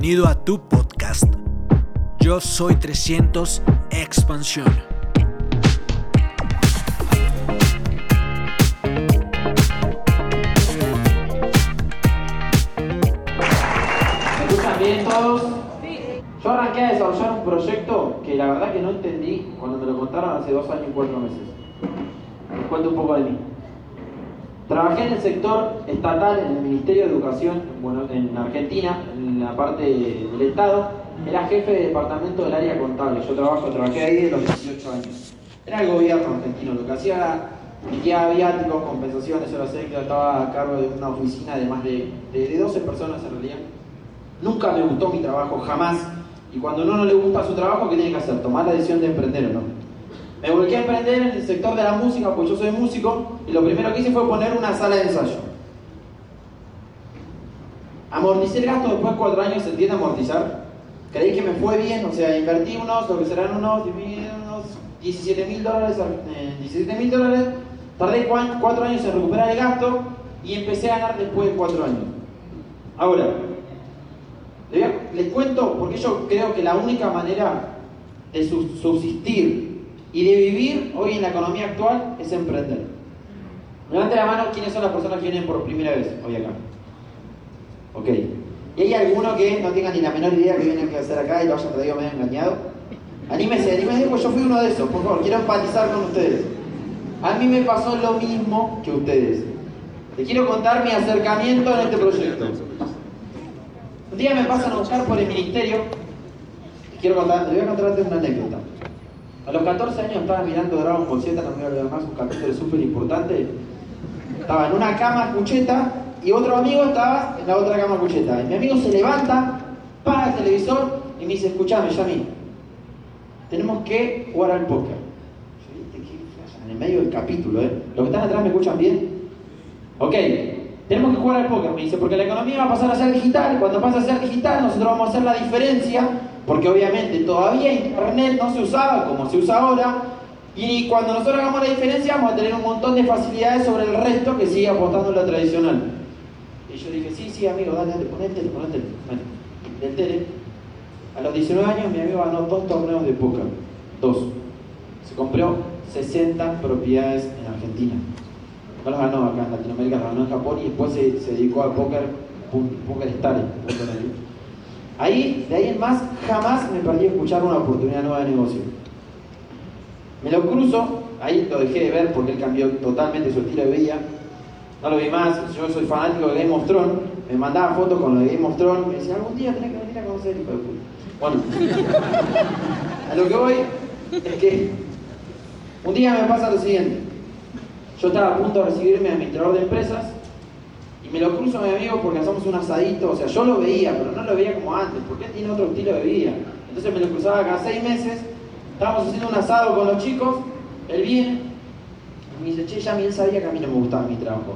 Bienvenido a tu podcast. Yo soy 300 Expansión. ¿Me escuchan bien todos? Yo arranqué a desarrollar un proyecto que la verdad que no entendí cuando me lo contaron hace dos años y cuatro meses. Les cuento un poco de mí. Trabajé en el sector estatal, en el Ministerio de Educación, bueno, en Argentina, la parte del Estado. Era jefe de departamento del área contable. Yo trabajo, trabajé ahí de los 18 años. Era el gobierno argentino. Lo que hacía liquidar viáticos, compensaciones, horas extras. Estaba a cargo de una oficina de más de, de, de 12 personas en realidad. Nunca me gustó mi trabajo, jamás. Y cuando uno no le gusta su trabajo, ¿qué tiene que hacer? Tomar la decisión de emprender o no. Me volví a emprender en el sector de la música, porque yo soy músico, y lo primero que hice fue poner una sala de ensayo. Amorticé el gasto después de cuatro años, ¿se entiende amortizar? Creí que me fue bien, o sea, invertí unos, lo que serán unos, unos 17 mil dólares, eh, 17 mil dólares, tardé cuatro años en recuperar el gasto y empecé a ganar después de cuatro años. Ahora, les cuento porque yo creo que la única manera de subsistir y de vivir hoy en la economía actual es emprender. Levante la mano quiénes son las personas que vienen por primera vez hoy acá. Ok. ¿Y hay alguno que no tenga ni la menor idea que viene a hacer acá y lo haya traído medio engañado? Anímese, anímese, pues yo fui uno de esos, por favor, quiero empatizar con ustedes. A mí me pasó lo mismo que ustedes. Te quiero contar mi acercamiento en este proyecto. Un día me pasan a buscar por el ministerio. Quiero contar, te voy a contarte una anécdota. A los 14 años estaba mirando Dragon Ball Z, no me voy a olvidar más, un capítulo súper importante. Estaba en una cama cucheta y otro amigo estaba en la otra cama cucheta. Mi amigo se levanta, para el televisor y me dice, escúchame, Yami, tenemos que jugar al póker. Yo dije, ¿qué En el medio del capítulo, ¿eh? Los que están atrás me escuchan bien. Ok, tenemos que jugar al póker, me dice, porque la economía va a pasar a ser digital. Cuando pasa a ser digital, nosotros vamos a hacer la diferencia, porque obviamente todavía Internet no se usaba como se usa ahora. Y cuando nosotros hagamos la diferencia, vamos a tener un montón de facilidades sobre el resto que sigue apostando en lo tradicional. Y yo dije, sí, sí, amigo, dale, dale, ponete, ponete. Bueno, del tele. A los 19 años, mi amigo ganó dos torneos de póker. Dos. Se compró 60 propiedades en Argentina. No los ganó acá en Latinoamérica, los ganó en Japón y después se, se dedicó al póker, póker star. Ahí, de ahí en más, jamás me perdí escuchar una oportunidad nueva de negocio. Me lo cruzo, ahí lo dejé de ver porque él cambió totalmente su estilo de vida. No lo vi más, yo soy fanático de Game of Thrones, me mandaba fotos con lo de Game of Thrones, me decía, algún día tenés que venir a conocer, hijo de puta. Bueno, a lo que voy es que un día me pasa lo siguiente. Yo estaba a punto de recibirme administrador de empresas y me lo cruzo a mi amigo porque hacemos un asadito. O sea, yo lo veía, pero no lo veía como antes, porque él tiene otro estilo de vida. Entonces me lo cruzaba cada seis meses. Estábamos haciendo un asado con los chicos. Él viene me dice, che, ya él sabía que a mí no me gustaba mi trabajo.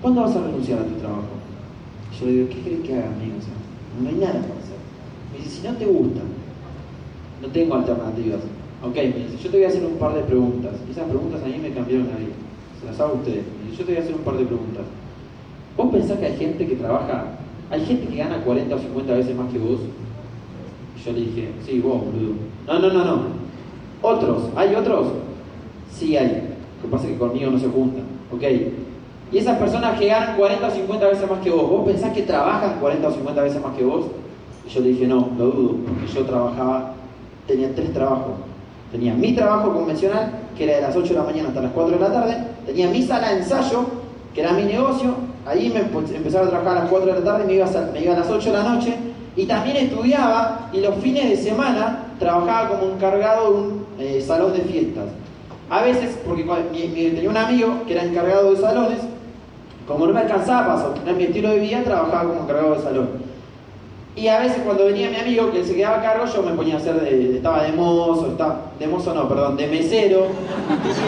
¿Cuándo vas a renunciar a tu trabajo? Y yo le digo, ¿qué crees que haga, amigo? O no hay nada para hacer. Me dice, si no te gusta, no tengo alternativas. Ok, me dice, yo te voy a hacer un par de preguntas. Y esas preguntas a mí me cambiaron la vida las hago ustedes. Yo te voy a hacer un par de preguntas. ¿Vos pensás que hay gente que trabaja, hay gente que gana 40 o 50 veces más que vos? Yo le dije, sí, vos, boludo. No, no, no, no. ¿Otros? ¿Hay otros? Sí hay. Lo que pasa es que conmigo no se juntan. ¿Ok? Y esas personas que ganan 40 o 50 veces más que vos, ¿vos pensás que trabajan 40 o 50 veces más que vos? Y yo le dije, no, lo dudo, porque yo trabajaba, tenía tres trabajos. Tenía mi trabajo convencional, que era de las 8 de la mañana hasta las 4 de la tarde, tenía mi sala de ensayo, que era mi negocio, ahí me empezaba a trabajar a las 4 de la tarde, a, me iba a las 8 de la noche, y también estudiaba, y los fines de semana trabajaba como encargado de un eh, salón de fiestas. A veces, porque mi, mi, tenía un amigo que era encargado de salones, como no me alcanzaba para sostener mi estilo de vida, trabajaba como encargado de salón. Y a veces cuando venía mi amigo que se quedaba a cargo, yo me ponía a hacer de, estaba de mozo, estaba, de mozo no, perdón, de mesero.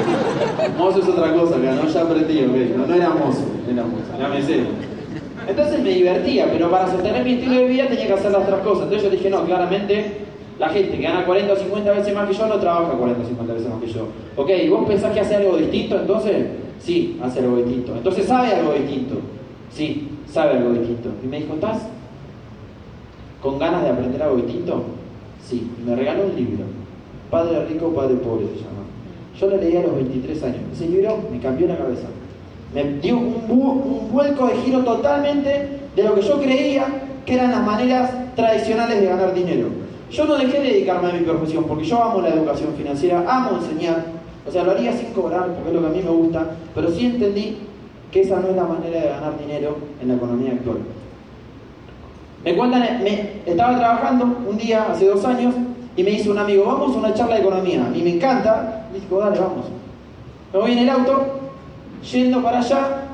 mozo es otra cosa acá, ¿no? Ya aprendí, ok. No, no era mozo, era mozo, era mesero. Entonces me divertía, pero para sostener mi estilo de vida tenía que hacer las otras cosas. Entonces yo dije, no, claramente la gente que gana 40 o 50 veces más que yo no trabaja 40 o 50 veces más que yo. Ok, ¿vos pensás que hace algo distinto entonces? Sí, hace algo distinto. Entonces sabe algo distinto. Sí, sabe algo distinto. Y me dijo, ¿estás con ganas de aprender algo distinto? Sí, me regaló un libro. Padre rico, padre pobre se llama. Yo lo leí a los 23 años. Ese libro me cambió la cabeza. Me dio un, un vuelco de giro totalmente de lo que yo creía que eran las maneras tradicionales de ganar dinero. Yo no dejé de dedicarme a mi profesión porque yo amo la educación financiera, amo enseñar, o sea, lo haría sin cobrar porque es lo que a mí me gusta, pero sí entendí que esa no es la manera de ganar dinero en la economía actual. Me cuentan, me, estaba trabajando un día hace dos años y me dice un amigo, vamos a una charla de economía. Y me encanta, y digo, dale, vamos. Me voy en el auto, yendo para allá,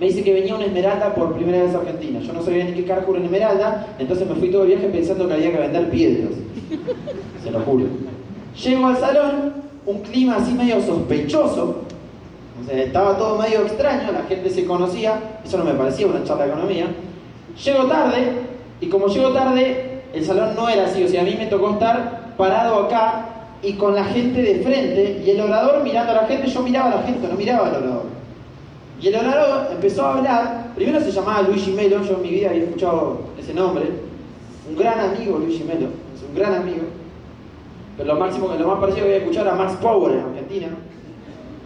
me dice que venía una esmeralda por primera vez a Argentina. Yo no sabía ni qué carajo era una esmeralda, entonces me fui todo el viaje pensando que había que vender piedras. Se lo juro. Llego al salón, un clima así medio sospechoso. Estaba todo medio extraño, la gente se conocía, eso no me parecía una charla de economía. Llego tarde, y como llego tarde, el salón no era así, o sea, a mí me tocó estar parado acá y con la gente de frente, y el orador mirando a la gente, yo miraba a la gente, no miraba al orador. Y el orador empezó a hablar, primero se llamaba Luigi Melo, yo en mi vida había escuchado ese nombre, un gran amigo Luigi Melo, es un gran amigo, pero lo máximo, lo más parecido que había escuchado era Max Power en Argentina,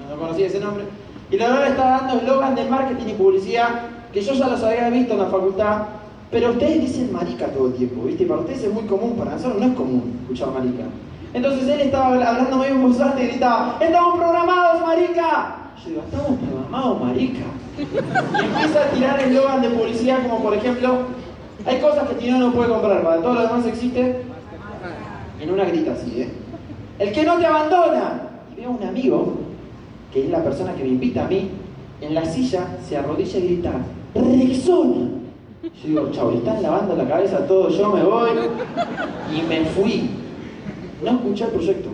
no conocía ese nombre, y orador estaba dando eslogan de marketing y publicidad que yo ya los había visto en la facultad, pero ustedes dicen marica todo el tiempo, ¿viste? Para ustedes es muy común, para nosotros no es común escuchar marica. Entonces él estaba hablando medio en y gritaba, ¡Estamos programados, marica! Yo digo, estamos programados, marica. Y empieza a tirar eslogan de publicidad como por ejemplo, hay cosas que Tino no puede comprar, para todo lo demás existe. En una grita así, ¿eh? El que no te abandona. Y veo a un amigo, que es la persona que me invita a mí, en la silla se arrodilla y grita, Rexona. Yo digo, chau, le están lavando la cabeza a todos, yo me voy y me fui. No escuché el proyecto.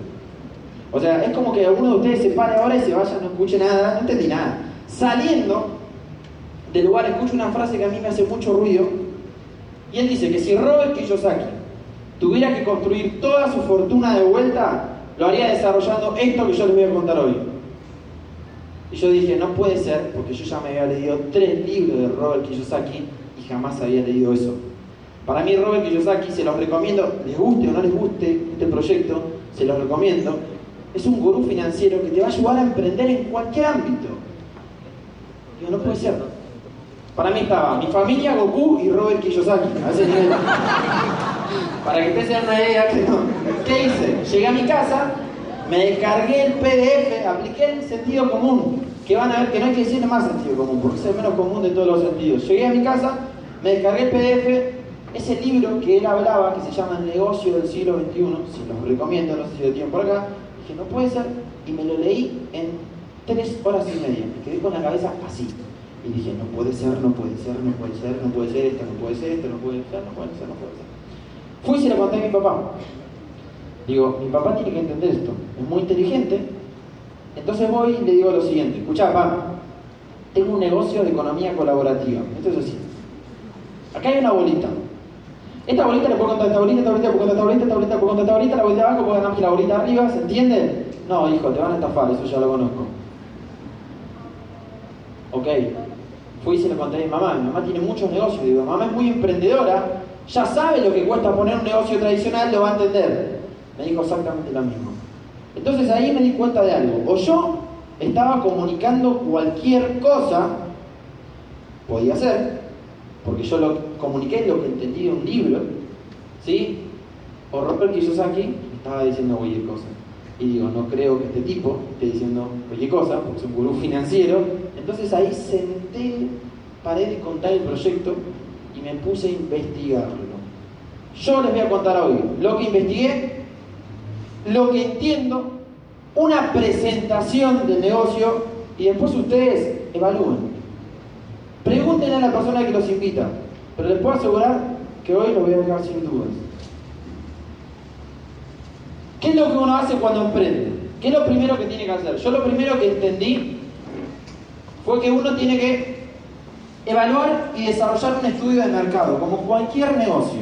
O sea, es como que alguno de ustedes se pare ahora y se vaya, no escuche nada, no entendí nada. Saliendo del lugar escucho una frase que a mí me hace mucho ruido y él dice que si Robert Kiyosaki tuviera que construir toda su fortuna de vuelta, lo haría desarrollando esto que yo les voy a contar hoy. Y yo dije, no puede ser, porque yo ya me había leído tres libros de Robert Kiyosaki y jamás había leído eso. Para mí Robert Kiyosaki, se los recomiendo, les guste o no les guste este proyecto, se los recomiendo, es un gurú financiero que te va a ayudar a emprender en cualquier ámbito. Digo, no puede ser. Para mí estaba mi familia, Goku y Robert Kiyosaki. Para que se den una idea que no. ¿Qué hice? Llegué a mi casa, me descargué el PDF, apliqué el sentido común. Que van a ver que no hay que decir más sentido común, porque es el menos común de todos los sentidos. Llegué a mi casa, me descargué el PDF, ese libro que él hablaba, que se llama El negocio del siglo XXI, si los recomiendo, no sé si lo tienen por acá, no puede ser, y me lo leí en tres horas y media. Me quedé con la cabeza así. Y dije, no puede ser, no puede ser, no puede ser, no puede ser, esto no puede ser, esto no puede ser, no puede ser, no puede ser. Fui y se lo conté a mi papá. Digo, mi papá tiene que entender esto, es muy inteligente. Entonces voy y le digo lo siguiente, escucha papá, tengo un negocio de economía colaborativa. Esto es así. Acá hay una bolita. Esta bolita le puedo contar esta bolita, esta bolita, puedo contar esta bolita, esta bolita, puedo contar esta bolita, la bolita abajo puedo ganar la bolita arriba, ¿se entiende? No, hijo, te van a estafar, eso ya lo conozco. Ok, fui y se lo conté a mi mamá. Mi mamá tiene muchos negocios. Digo, mamá es muy emprendedora, ya sabe lo que cuesta poner un negocio tradicional, lo va a entender. Me dijo exactamente lo mismo. Entonces ahí me di cuenta de algo. O yo estaba comunicando cualquier cosa, podía ser, porque yo lo comuniqué lo que entendí de un libro, ¿sí? O Robert Kiyosaki estaba diciendo cualquier cosa. Y digo, no creo que este tipo esté diciendo cualquier cosa, porque es un gurú financiero. Entonces ahí senté, paré de contar el proyecto y me puse a investigarlo. Yo les voy a contar hoy lo que investigué, lo que entiendo, una presentación del negocio y después ustedes evalúen. Pregúntenle a la persona que los invita, pero les puedo asegurar que hoy lo voy a dejar sin dudas. ¿Qué es lo que uno hace cuando emprende? ¿Qué es lo primero que tiene que hacer? Yo lo primero que entendí fue que uno tiene que evaluar y desarrollar un estudio de mercado, como cualquier negocio.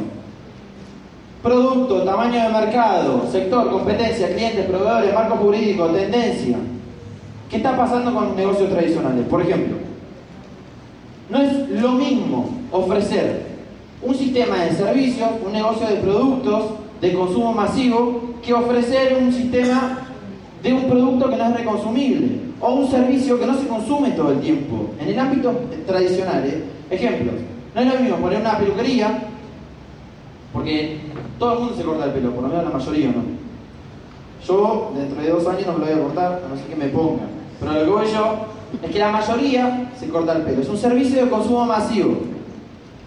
Producto, tamaño de mercado, sector, competencia, clientes, proveedores, marco jurídico, tendencia. ¿Qué está pasando con negocios tradicionales? Por ejemplo, no es lo mismo ofrecer un sistema de servicios, un negocio de productos de consumo masivo, que ofrecer un sistema de un producto que no es reconsumible o un servicio que no se consume todo el tiempo. En el ámbito tradicional, ¿eh? ejemplos, no es lo mismo poner una peluquería, porque todo el mundo se corta el pelo, por lo menos la mayoría no. Yo dentro de dos años no me lo voy a cortar, a no ser que me ponga. Pero lo que voy yo es que la mayoría se corta el pelo. Es un servicio de consumo masivo.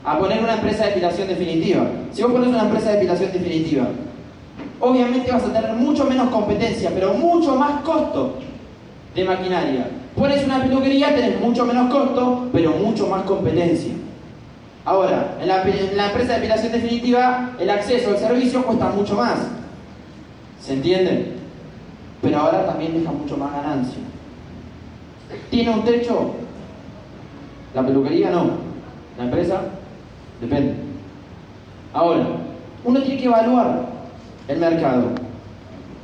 A poner una empresa de depilación definitiva. Si vos pones una empresa de depilación definitiva, obviamente vas a tener mucho menos competencia, pero mucho más costo de maquinaria. Pones una peluquería, tenés mucho menos costo, pero mucho más competencia. Ahora, en la, empresa de depilación definitiva, el acceso al servicio cuesta mucho más. ¿Se entiende? Pero ahora también deja mucho más ganancia. ¿Tiene un techo? La peluquería no. La empresa depende. Ahora, uno tiene que evaluar el mercado.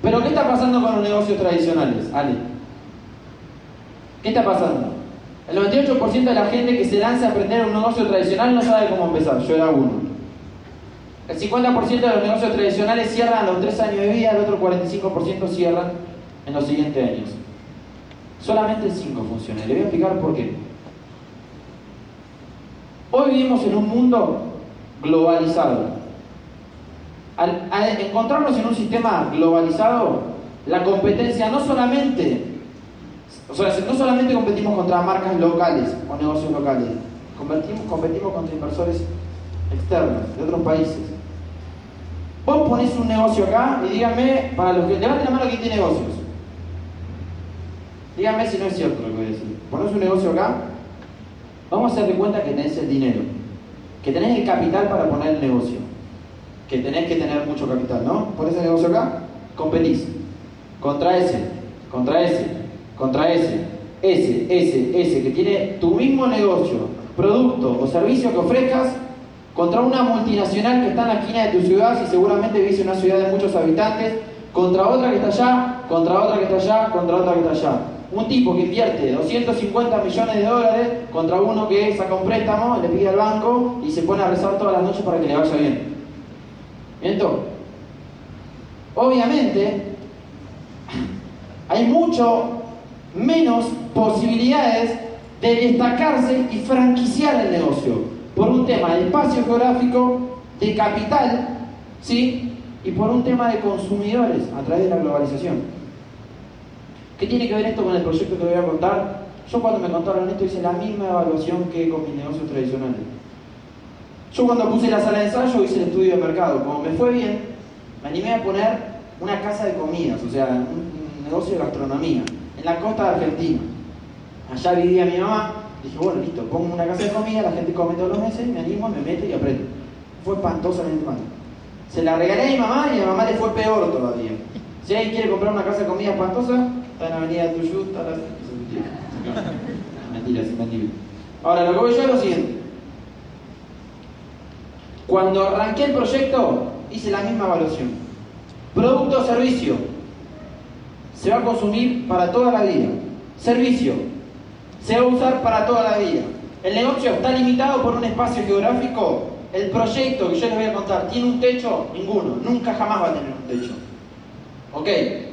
Pero ¿qué está pasando con los negocios tradicionales, Ale? ¿Qué está pasando? El 98% de la gente que se lanza a aprender un negocio tradicional no sabe cómo empezar. Yo era uno. El 50% de los negocios tradicionales cierran a los 3 años de vida, el otro 45% cierran en los siguientes años. Solamente el 5 funciona. Le voy a explicar por qué. Hoy vivimos en un mundo globalizado. Al, encontrarnos en un sistema globalizado, la competencia no solamente, o sea, no solamente competimos contra marcas locales o negocios locales, competimos, competimos contra inversores externos de otros países. Vos ponés un negocio acá y díganme, para los que levanten la mano quién tiene negocios. Díganme si no es cierto lo que voy a decir. Ponés un negocio acá, vamos a hacer de cuenta que tenés el dinero, que tenés el capital para poner el negocio que tenés que tener mucho capital, ¿no? Por ese negocio acá, competís contra ese, contra ese, contra ese, ese, ese, ese, que tiene tu mismo negocio, producto o servicio que ofrezcas, contra una multinacional que está en la esquina de tu ciudad, si seguramente vivís en una ciudad de muchos habitantes, contra otra que está allá, contra otra que está allá, contra otra que está allá. Un tipo que invierte 250 millones de dólares contra uno que saca un préstamo, le pide al banco y se pone a rezar todas las noches para que le vaya bien. Entonces, obviamente, hay mucho menos posibilidades de destacarse y franquiciar el negocio por un tema de espacio geográfico, de capital, ¿sí? Y por un tema de consumidores a través de la globalización. ¿Qué tiene que ver esto con el proyecto que voy a contar? Yo cuando me contaron esto hice la misma evaluación que con mis negocios tradicionales. Yo cuando puse la sala de ensayo hice el estudio de mercado. Como me fue bien, me animé a poner una casa de comidas, o sea, un, negocio de gastronomía, en la costa de Argentina. Allá vivía mi mamá, dije, bueno, listo, pongo una casa de comida, la gente come todos los meses, me animo, me meto y aprendo. Fue espantosamente mal. Se la regalé a mi mamá y a mi mamá le fue peor todavía. Si alguien quiere comprar una casa de comida espantosa, está en avenida Tuyut, está la... Mentira, sin mentira. Ahora, lo que voy yo es lo siguiente. Cuando arranqué el proyecto, hice la misma evaluación. Producto o servicio. Se va a consumir para toda la vida. Servicio. Se va a usar para toda la vida. El negocio está limitado por un espacio geográfico. El proyecto que yo les voy a contar, ¿tiene un techo? Ninguno. Nunca jamás va a tener un techo. ¿Ok?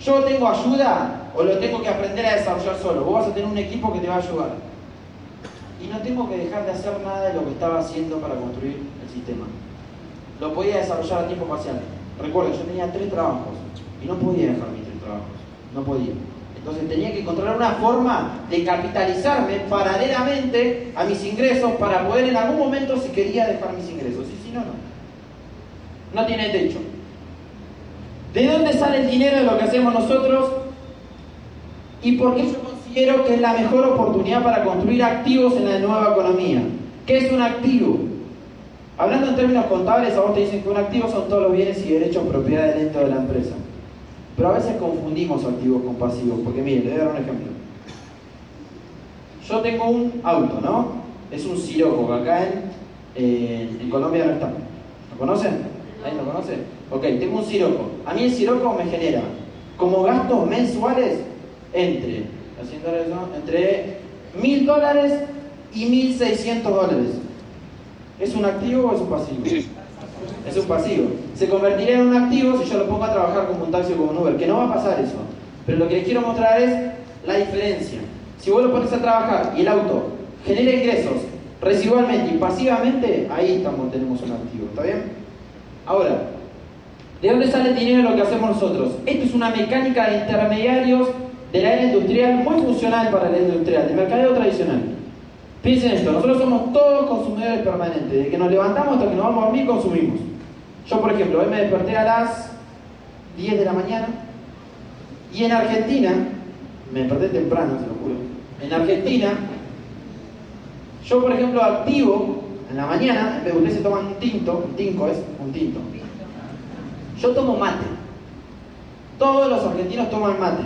¿Yo tengo ayuda o lo tengo que aprender a desarrollar solo? Vos vas a tener un equipo que te va a ayudar y no tengo que dejar de hacer nada de lo que estaba haciendo para construir el sistema. Lo podía desarrollar a tiempo parcial. Recuerden, yo tenía tres trabajos y no podía dejar mis tres trabajos. No podía. Entonces tenía que encontrar una forma de capitalizarme paralelamente a mis ingresos para poder en algún momento, si quería, dejar mis ingresos. Y si no, no. No tiene techo. ¿De dónde sale el dinero de lo que hacemos nosotros? ¿Y por qué yo considero que es la mejor oportunidad para construir activos en la nueva economía. ¿Qué es un activo? Hablando en términos contables, a vos te dicen que un activo son todos los bienes y derechos propiedad del ente de la empresa. Pero a veces confundimos activos con pasivos, porque miren, le voy a dar un ejemplo. Yo tengo un auto, ¿no? Es un Siroco, que acá en, en Colombia no está. ¿Lo conocen? ¿Ahí lo conocen? Ok, tengo un Siroco. A mí el Siroco me genera como gastos mensuales entre entre mil dólares y 1600 dólares. ¿Es un activo o es un pasivo? Es un pasivo. Se convertiría en un activo si yo lo pongo a trabajar como un taxi o como un Uber, que no va a pasar eso. Pero lo que les quiero mostrar es la diferencia. Si vos lo pones a trabajar y el auto genera ingresos residualmente y pasivamente, ahí estamos, tenemos un activo. ¿Está bien? Ahora, ¿de dónde sale el dinero lo que hacemos nosotros? Esto es una mecánica de intermediarios de la era industrial muy funcional para la era industrial, de mercadeo tradicional. Piensen esto, nosotros somos todos consumidores permanentes, de que nos levantamos hasta que nos vamos a dormir consumimos. Yo, por ejemplo, hoy me desperté a las 10 de la mañana y en Argentina, me desperté temprano, se lo juro, en Argentina, yo, por ejemplo, activo en la mañana, en vez de ustedes se toman un tinto, un tinco es Yo tomo mate. Todos los argentinos toman mate.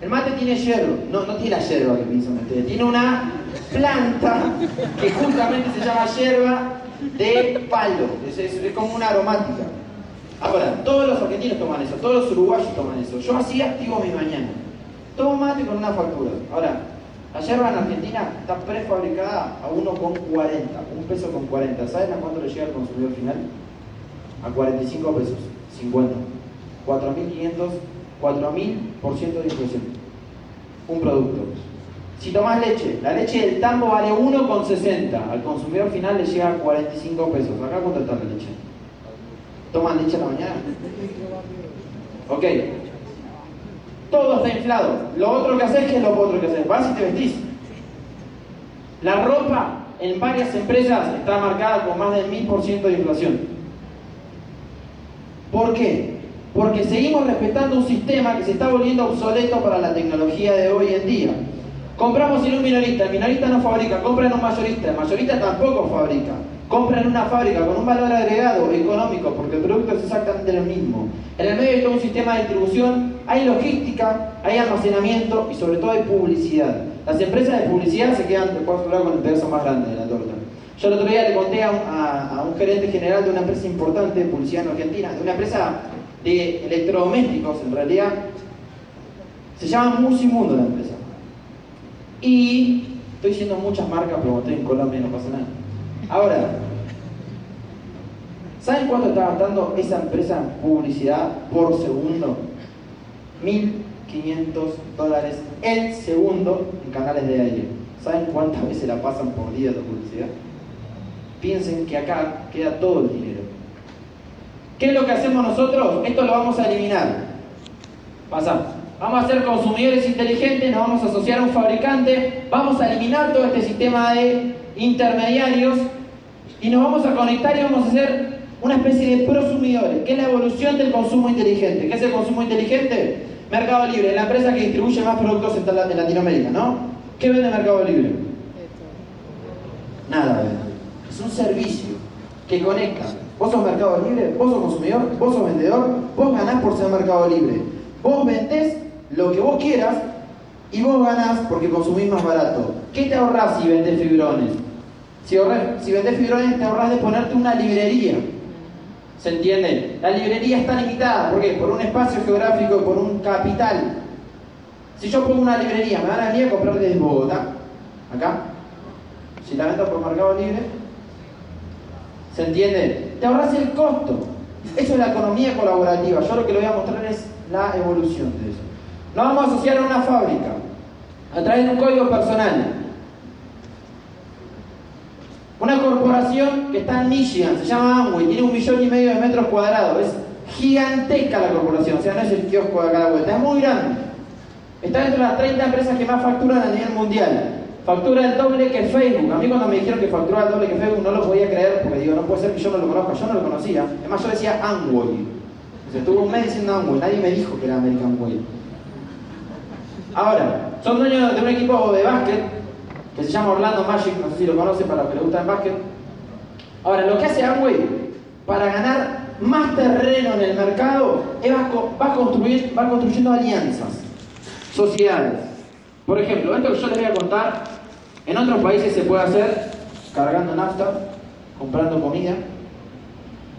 El mate tiene hierro, no, no tiene la hierba que piensan ustedes, tiene una planta que justamente se llama hierba de palo, es, como una aromática. Ahora, todos los argentinos toman eso, todos los uruguayos toman eso. Yo así activo mi mañana. Tomo mate con una factura. Ahora, la yerba en Argentina está prefabricada a 1,40, un peso con 40. ¿Saben a cuánto le llega al consumidor final? A 45 pesos, 50. 4.500, 4.000% de inflación. Un producto. Si tomas leche, la leche del tambo vale 1,60. Al consumidor final le llega a 45 pesos. ¿Acá cuánto está la leche? ¿Toman leche a la mañana? Ok, todo está inflado. Lo otro que haces, ¿qué es lo otro que haces? Vas y te vestís. La ropa en varias empresas está marcada con más del 1000% de inflación. ¿Por qué? Porque seguimos respetando un sistema que se está volviendo obsoleto para la tecnología de hoy en día. Compramos en un minorista, el minorista no fabrica, compra en un mayorista, el mayorista tampoco fabrica. Compra en una fábrica con un valor agregado económico, porque el producto es exactamente el mismo. En el medio de todo un sistema de distribución hay logística, hay almacenamiento y sobre todo hay publicidad. Las empresas de publicidad se quedan después con el pedazo más grande de la torta. Yo el otro día le conté a, un gerente general de una empresa importante de publicidad en Argentina, de una empresa de electrodomésticos en realidad, se llama Musimundo la empresa. Y estoy diciendo muchas marcas, pero estoy en Colombia no pasa nada. Ahora, ¿saben cuánto está gastando esa empresa en publicidad por segundo? 1.500 dólares el segundo en canales de aire. ¿Saben cuántas veces la pasan por día de publicidad? Piensen que acá queda todo el dinero. ¿Qué es lo que hacemos nosotros? Esto lo vamos a eliminar. Pasamos. Vamos a ser consumidores inteligentes, nos vamos a asociar a un fabricante, vamos a eliminar todo este sistema de intermediarios y nos vamos a conectar y vamos a hacer una especie de prosumidores, que es la evolución del consumo inteligente. ¿Qué es el consumo inteligente? Mercado Libre, la empresa que distribuye más productos en Latinoamérica, ¿no? ¿Qué vende Mercado Libre? Nada Es un servicio que conecta. Vos sos Mercado Libre, vos sos consumidor, vos sos vendedor, vos ganás por ser Mercado Libre. Vos vendés lo que vos quieras y vos ganás porque consumís más barato. ¿Qué te ahorrás si vendés fibrones? Si, si vendés fibrones te ahorrás de ponerte una librería. ¿Se entiende? La librería está limitada, ¿por qué? Por un espacio geográfico, por un capital. Si yo pongo una librería, me van a venir a comprar desde Bogotá, acá. Si la vendo por Mercado Libre, ¿se entiende? Te ahorras el costo. Eso es la economía colaborativa. Yo lo que le voy a mostrar es la evolución de eso. Nos vamos a asociar a una fábrica a través de un código personal. Una corporación que está en Michigan, se llama Amway, tiene un millón y medio de metros cuadrados. Es gigantesca la corporación, o sea, no es el kiosco de acá a la vuelta, es muy grande. Está dentro de las 30 empresas que más facturan a nivel mundial. Factura el doble que Facebook. A mí cuando me dijeron que factura el doble que Facebook no lo podía creer porque digo, no puede ser que yo no lo conozca, yo no lo conocía. Además yo decía Amway. Estuvo un mes diciendo Amway, nadie me dijo que era American Way. Ahora, son dueños de un equipo de básquet que se llama Orlando Magic, no sé si lo conocen para los que les gusta el básquet. Ahora, lo que hace Amway para ganar más terreno en el mercado es va, va, construyendo alianzas, sociedades. Por ejemplo, esto que yo les voy a contar, en otros países se puede hacer cargando nafta, comprando comida,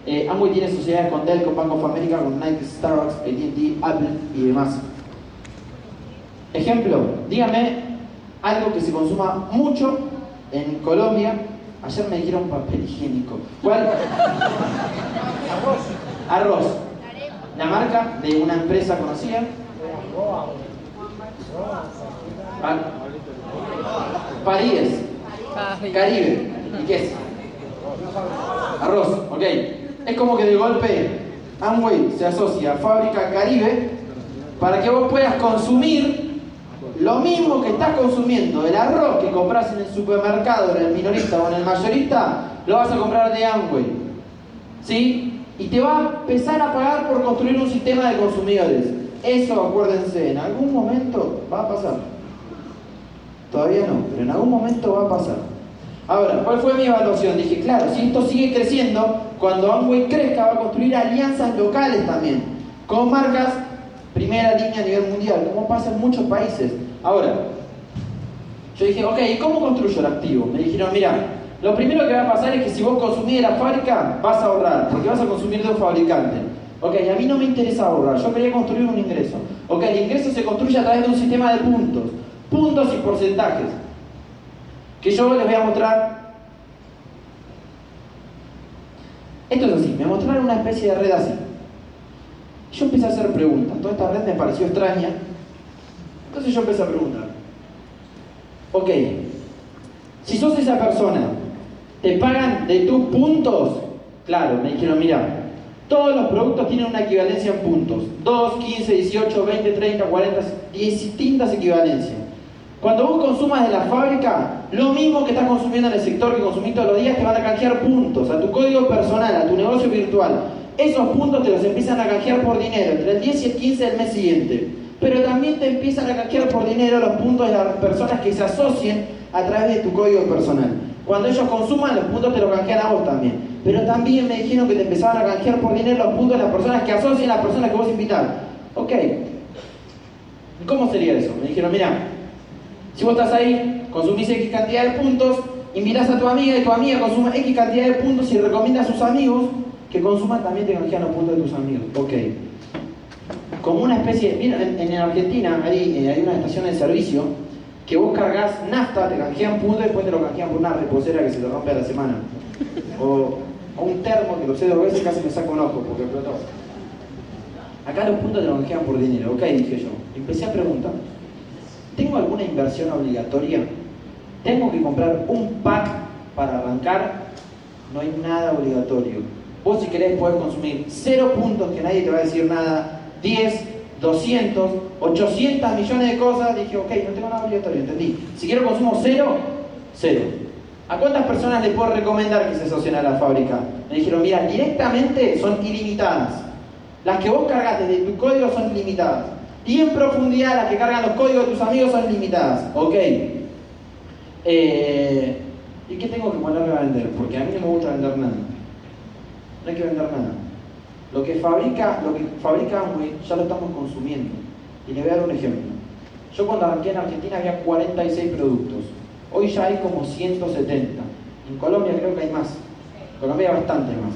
eh, Amway tiene sociedades con Dell, con Bank of America, con Nike, Starbucks, AT&T, Apple y demás. Ejemplo, dígame algo que se consuma mucho en Colombia Ayer me dijeron papel higiénico. ¿Cuál? Arroz. Arroz. La marca de una empresa conocida. Pa- Paríes. Caribe. ¿Y qué es? Arroz, ok. Es como que de golpe Amway se asocia a Fábrica Caribe para que vos puedas consumir lo mismo que estás consumiendo, el arroz que compras en el supermercado, en el minorista o en el mayorista, lo vas a comprar de Amway. ¿Sí? Y te va a empezar a pagar por construir un sistema de consumidores. Eso, acuérdense, en algún momento va a pasar. Todavía no, pero en algún momento va a pasar. Ahora, ¿cuál fue mi evaluación? Dije, claro, si esto sigue creciendo, cuando Amway crezca va a construir alianzas locales también, con marcas primera línea a nivel mundial, como pasa en muchos países. Ahora, yo dije, ok, ¿y cómo construyo el activo? Me dijeron, mira, lo primero que va a pasar es que si vos consumís de la fábrica, vas a ahorrar, porque vas a consumir de un fabricante. Ok, a mí no me interesa ahorrar, yo quería construir un ingreso. Ok, el ingreso se construye a través de un sistema de puntos, puntos y porcentajes, que yo les voy a mostrar. Esto es así, me mostraron una especie de red así. Yo empecé a hacer preguntas, toda esta red me pareció extraña, entonces yo empecé a preguntar. Ok, si sos esa persona, ¿te pagan de tus puntos? Claro, me dijeron, mira, todos los productos tienen una equivalencia en puntos. 2, 15, 18, 20, 30, 40, distintas equivalencias. Cuando vos consumas de la fábrica, lo mismo que estás consumiendo en el sector que consumís todos los días, te van a canjear puntos a tu código personal, a tu negocio virtual. Esos puntos te los empiezan a canjear por dinero entre el 10 y el 15 del mes siguiente. Pero también te empiezan a canjear por dinero los puntos de las personas que se asocien a través de tu código personal. Cuando ellos consuman, los puntos te los canjean a vos también. Pero también me dijeron que te empezaban a canjear por dinero los puntos de las personas que asocien a las personas que vos invitás. Ok. ¿Cómo sería eso? Me dijeron, mira, si vos estás ahí, consumís X cantidad de puntos, invitás a tu amiga y tu amiga consume X cantidad de puntos y recomienda a sus amigos que consuman también te canjean los puntos de tus amigos. Ok. Como una especie, mira, en, en Argentina hay, eh, hay una estación de servicio que vos cargas nafta, te canjean puntos y después te lo canjean por una reposera que se te rompe a la semana. O, o un termo que lo sé dos veces casi me saco un ojo porque explotó. Acá los puntos te lo canjean por dinero. Ok, dije yo. Empecé a preguntar. ¿Tengo alguna inversión obligatoria? ¿Tengo que comprar un pack para arrancar? No hay nada obligatorio. Vos si querés podés consumir cero puntos que nadie te va a decir nada, 10, 200, 800 millones de cosas. Dije, ok, no tengo nada obligatorio, entendí. Si quiero consumo cero, cero. ¿A cuántas personas le puedo recomendar que se asocien a la fábrica? Me dijeron, mira, directamente son ilimitadas. Las que vos cargas desde tu código son ilimitadas. Y en profundidad las que cargan los códigos de tus amigos son limitadas. Ok. Eh, ¿Y qué tengo que ponerme a vender? Porque a mí no me gusta vender nada. No hay que vender nada. Lo que fabrica, lo que fabrica Amway ya lo estamos consumiendo. Y le voy a dar un ejemplo. Yo cuando arranqué en Argentina había 46 productos. Hoy ya hay como 170. En Colombia creo que hay más. En Colombia hay bastante más.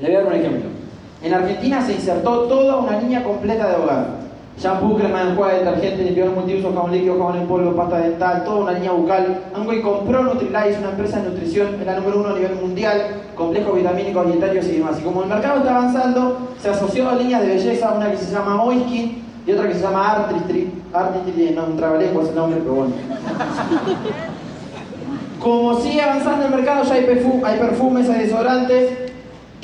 Le voy a dar un ejemplo. En Argentina se insertó toda una línea completa de hogar. Shampoo, crema de enjuague, detergente, limpiador multiuso, jabón líquido, jabón en polvo, pasta dental, toda una línea bucal. Amway compró Nutrilite, una empresa de nutrición, es la número uno a nivel mundial, complejos vitamínicos, dietarios y demás. Y como el mercado está avanzando, se asoció a líneas de belleza, una que se llama Moiskin y otra que se llama Artistry. Artistry, no, un trabalengua ese nombre, pero bueno. Como sigue avanzando el mercado, ya hay perfumes, hay desodorantes.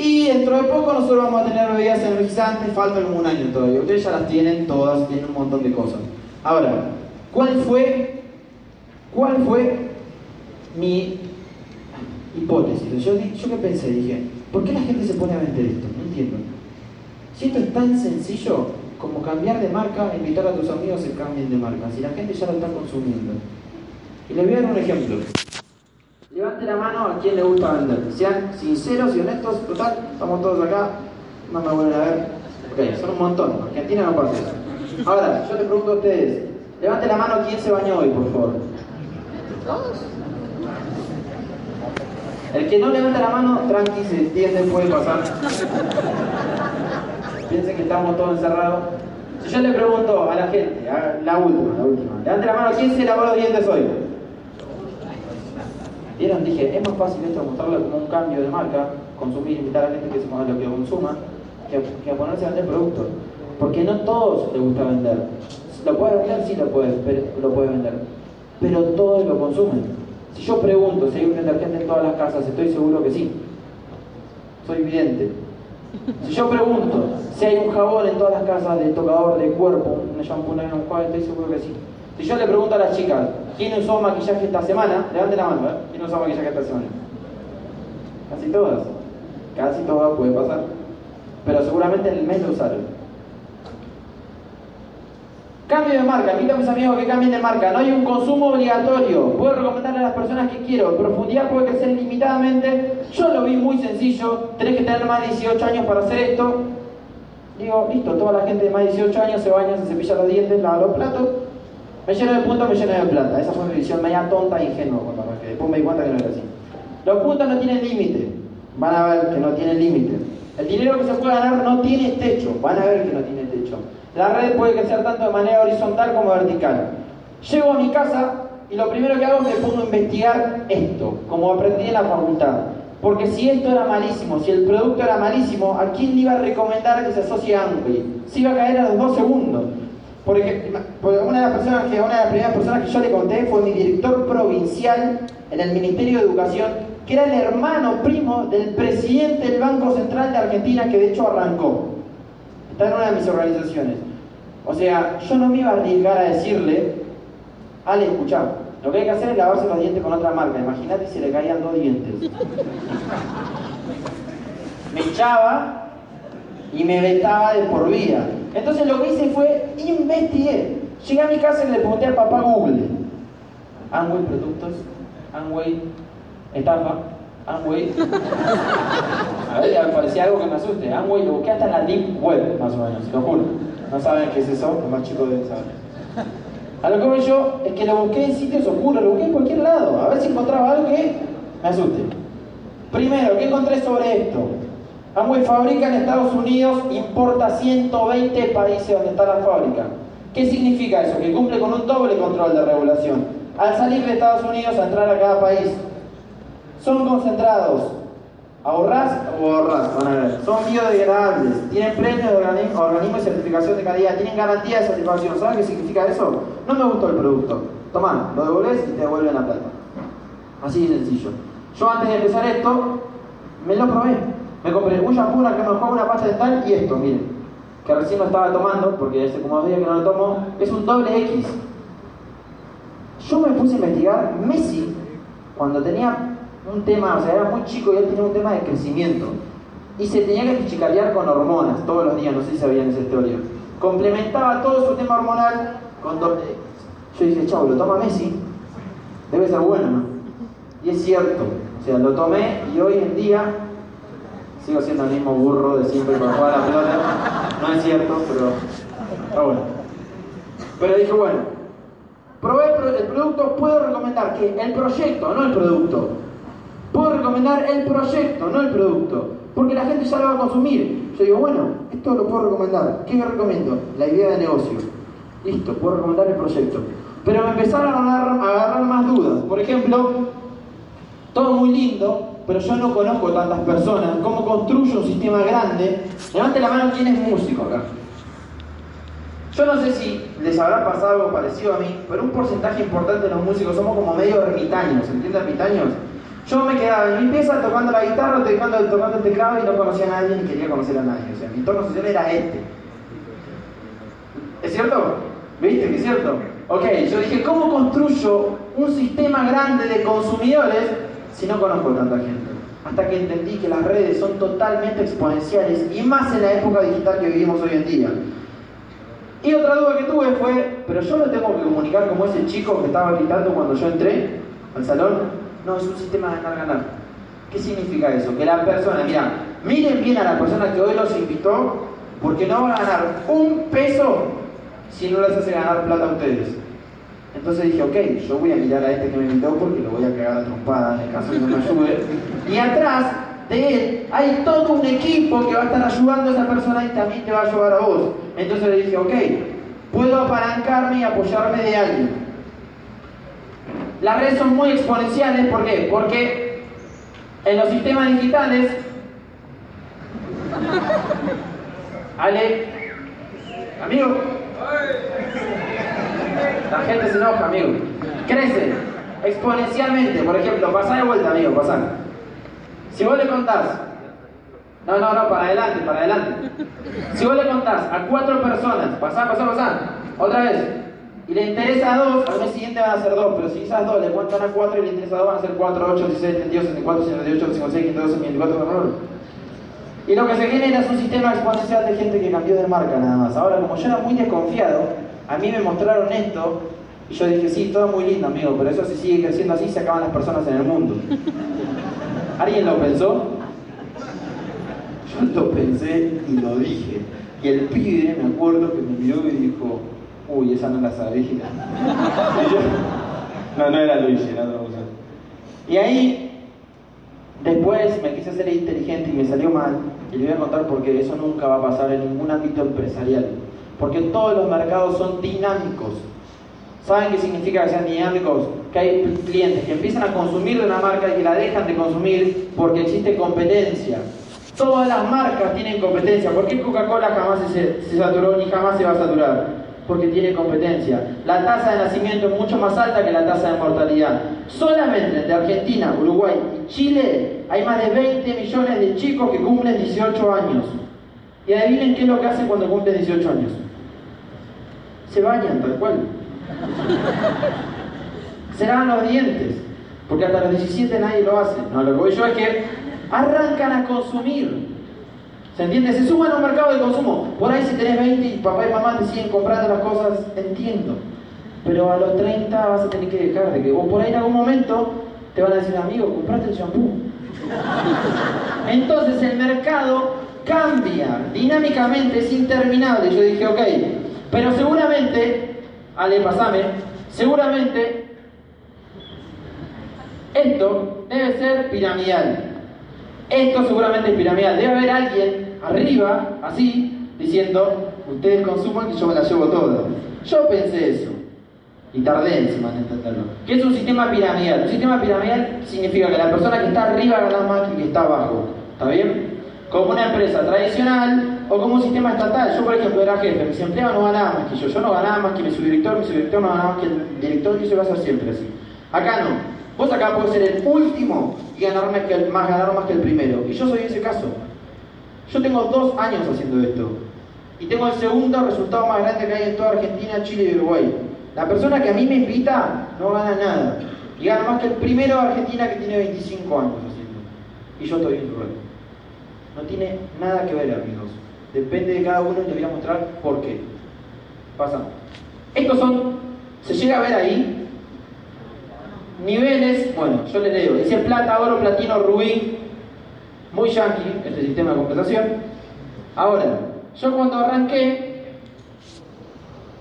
Y dentro de poco nosotros vamos a tener bebidas energizantes, falta como un año todavía. Ustedes ya las tienen todas, tienen un montón de cosas. Ahora, ¿cuál fue, cuál fue mi hipótesis? Yo, yo qué pensé, dije, ¿por qué la gente se pone a vender esto? No entiendo. Si esto es tan sencillo como cambiar de marca, invitar a tus amigos a que cambien de marca, si la gente ya lo está consumiendo. Y les voy a dar un ejemplo. Levante la mano a quien le gusta vender. Sean sinceros y honestos. Total, estamos todos acá. No me vuelven a ver. Ok, son un montón. Argentina no pasa eso. Ahora, yo les pregunto a ustedes. Levante la mano quién se bañó hoy, por favor. El que no levanta la mano, tranqui, se entiende, puede pasar. Piensen que estamos todos encerrados. Si yo le pregunto a la gente, a la última, la última. Levante la mano, ¿quién se lavó los dientes hoy? ¿Vieron? Dije, es más fácil esto mostrarlo como un cambio de marca, consumir, invitar a la gente que se lo que consuma, que, que ponerse a vender productos. Porque no todos les gusta vender. ¿Lo puedes vender? Sí lo puedes, lo puedes vender. Pero todos lo consumen. Si yo pregunto si hay un detergente en todas las casas, estoy seguro que sí. Soy evidente. Si yo pregunto si hay un jabón en todas las casas de tocador de cuerpo, un shampoo, un enjuague, estoy seguro que sí. Si yo le pregunto a las chicas, ¿quién usó maquillaje esta semana? Levanten la mano, ¿eh? ¿Quién usó maquillaje esta semana? Casi todas. Casi todas puede pasar. Pero seguramente en el mes lo usaron. Cambio de marca, invito a mis amigos que cambien de marca. No hay un consumo obligatorio. Puedo recomendarle a las personas que quiero. Profundidad puede crecer limitadamente. Yo lo vi muy sencillo. Tenés que tener más de 18 años para hacer esto. Digo, listo, toda la gente de más de 18 años se baña, se cepilla los dientes, lava los platos. Me lleno de puntos, me lleno de plata. Esa fue mi visión media tonta e ingenua cuando arranqué. Después me di cuenta que no era así. Los puntos no tienen límite. Van a ver que no tienen límite. El dinero que se puede ganar no tiene techo. Van a ver que no tiene techo. La red puede crecer tanto de manera horizontal como vertical. Llego a mi casa y lo primero que hago es me pongo a investigar esto, como aprendí en la facultad. Porque si esto era malísimo, si el producto era malísimo, ¿a quién le iba a recomendar que se asocie a Amway? Se iba a caer a los dos segundos. Porque, una de las personas una de las primeras personas que yo le conté fue mi director provincial en el Ministerio de Educación, que era el hermano primo del presidente del Banco Central de Argentina, que de hecho arrancó. Está en una de mis organizaciones. O sea, yo no me iba a arriesgar a decirle, Ale, escuchá, lo que hay que hacer es lavarse los dientes con otra marca. Imagínate si le caían dos dientes. Me echaba y me vetaba de por vida. Entonces lo que hice fue investigué. Llegué a mi casa y le pregunté a papá Google. Amway Productos, Amway Estafa, Amway. A ver, me parecía algo que me asuste. Amway lo busqué hasta en la Deep Web, más o menos, lo juro. No saben qué es eso, los más chicos deben saber. A lo que voy yo es que lo busqué en sitios oscuros, lo busqué en cualquier lado, a ver si encontraba algo que me asuste. Primero, ¿qué encontré sobre esto? Amway fabrica en Estados Unidos, importa a 120 países donde está la fábrica. ¿Qué significa eso? Que cumple con un doble control de regulación. Al salir de Estados Unidos a entrar a cada país, son concentrados. ¿Ahorrás o ahorrás? Son biodegradables. Tienen premios de organismo, organismo y certificación de calidad. Tienen garantía de satisfacción. ¿Saben qué significa eso? No me gustó el producto. Tomá, lo devolvés y te devuelven la plata. Así de sencillo. Yo antes de empezar esto, me lo probé. Me compré un shampoo, una crema una pasta dental y esto, miren. Que recién lo estaba tomando, porque hace como dos días que no lo tomo. Es un doble X. Yo me puse a investigar Messi cuando tenía un tema, o sea, era muy chico y él tenía un tema de crecimiento. Y se tenía que chicalear con hormonas todos los días, no sé si sabían esa historia. Complementaba todo su tema hormonal con doble X. Yo dije, chavo, lo toma Messi, debe ser bueno, ¿no? Y es cierto, o sea, lo tomé y hoy en día sigo siendo el mismo burro de siempre para jugar a la pelota. No es cierto, pero bueno. Pero dije, bueno, probé el producto, puedo recomendar que el proyecto, no el producto. Puedo recomendar el proyecto, no el producto. Porque la gente ya lo va a consumir. Yo digo, bueno, esto lo puedo recomendar. ¿Qué recomiendo? La idea de negocio. Listo, puedo recomendar el proyecto. Pero me empezaron a agarrar más dudas. Por ejemplo, todo muy lindo, pero yo no conozco tantas personas. ¿Cómo construyo un sistema grande? Levante la mano quién es músico acá. Yo no sé si les habrá pasado algo parecido a mí, pero un porcentaje importante de los músicos somos como medio ermitaños, ¿entienden ermitaños? Yo me quedaba en mi pieza tocando la guitarra, tocando, tocando el teclado y no conocía a nadie ni quería conocer a nadie. O sea, mi entorno social era este. ¿Es cierto? ¿Viste que es cierto? Ok, yo dije, ¿cómo construyo un sistema grande de consumidores si no conozco tanta gente? Hasta que entendí que las redes son totalmente exponenciales y más en la época digital que vivimos hoy en día. Y otra duda que tuve fue, pero yo lo tengo que comunicar como ese chico que estaba gritando cuando yo entré al salón. No, es un sistema de ganar-ganar. ¿Qué significa eso? Que la persona, mira, miren bien a la persona que hoy los invitó, porque no va a ganar un peso si no les hace ganar plata a ustedes. Entonces dije, ok, yo voy a mirar a este que me invitó porque lo voy a cagar a trompada en el caso que no me ayude. Y atrás de él hay todo un equipo que va a estar ayudando a esa persona y también te va a ayudar a vos. Entonces le dije, ok, puedo apalancarme y apoyarme de alguien. Las redes son muy exponenciales, ¿por qué? Porque en los sistemas digitales, Ale, amigo, la gente se enoja, amigo, crecen exponencialmente. Por ejemplo, pasar de vuelta, amigo, pasar. Si vos le contás, no, no, no, para adelante, para adelante. Si vos le contás a cuatro personas, pasá, pasá, pasá, otra vez, y le interesa a dos, al mes siguiente van a ser dos, pero si esas dos le cuentan a cuatro y le interesa a dos, van a ser cuatro, ocho, 16, 32, 64, 58, 56, 52, 54, Y lo que se genera es un sistema exponencial de gente que cambió de marca nada más. Ahora, como yo era muy desconfiado, a mí me mostraron esto y yo dije, sí, todo muy lindo, amigo, pero eso si sigue creciendo así, se acaban las personas en el mundo. ¿Alguien lo pensó? Yo lo pensé y lo dije. Y el pibe, me acuerdo, que me miró y dijo, uy, esa no la sabía. Y yo, no, no era Luigi, era otra cosa. Y ahí, después me quise hacer inteligente y me salió mal. Y le voy a contar porque eso nunca va a pasar en ningún ámbito empresarial. Porque todos los mercados son dinámicos. ¿Saben qué significa que sean dinámicos? Que hay clientes que empiezan a consumir de una marca y que la dejan de consumir porque existe competencia. Todas las marcas tienen competencia. ¿Por qué Coca-Cola jamás se, se saturó ni jamás se va a saturar? Porque tiene competencia. La tasa de nacimiento es mucho más alta que la tasa de mortalidad. Solamente entre Argentina, Uruguay y Chile hay más de 20 millones de chicos que cumplen 18 años. Y adivinen qué es lo que hacen cuando cumplen 18 años. Se bañan, tal cual. Serán los dientes, porque hasta los 17 nadie lo hace. No, lo que voy yo es que arrancan a consumir. ¿Se entiende? Se suban a un mercado de consumo. Por ahí si tenés 20 y papá y mamá te siguen comprando las cosas, entiendo. Pero a los 30 vas a tener que dejar de que vos por ahí en algún momento te van a decir, amigo, comprate el shampoo. Entonces el mercado cambia dinámicamente, es interminable. Yo dije, ok, pero seguramente Ale, pasame, seguramente esto debe ser piramidal. Esto seguramente es piramidal. Debe haber alguien arriba, así, diciendo, ustedes consuman y yo me la llevo toda. Yo pensé eso. Y tardé encima en entenderlo. ¿Qué es un sistema piramidal? Un sistema piramidal significa que la persona que está arriba gana más que que está abajo. ¿Está bien? Como una empresa tradicional, o como un sistema estatal. Yo, por ejemplo, era jefe, mis empleados no ganaban más que yo, yo no ganaba más que mi subdirector, mi subdirector no ganaba más que el director y eso va a ser siempre así. Acá no. Vos acá podés ser el último y ganar más, que el, más, ganar más que el primero. Y yo soy ese caso. Yo tengo dos años haciendo esto. Y tengo el segundo resultado más grande que hay en toda Argentina, Chile y Uruguay. La persona que a mí me invita no gana nada. Y gana más que el primero de Argentina que tiene 25 años haciendo. Y yo estoy en Uruguay. No tiene nada que ver, amigos. Depende de cada uno y les voy a mostrar por qué. Pasa. Estos son, se llega a ver ahí, niveles, bueno, yo les leo, dice plata, oro, platino, rubí, muy yankee, este sistema de compensación. Ahora, yo cuando arranqué,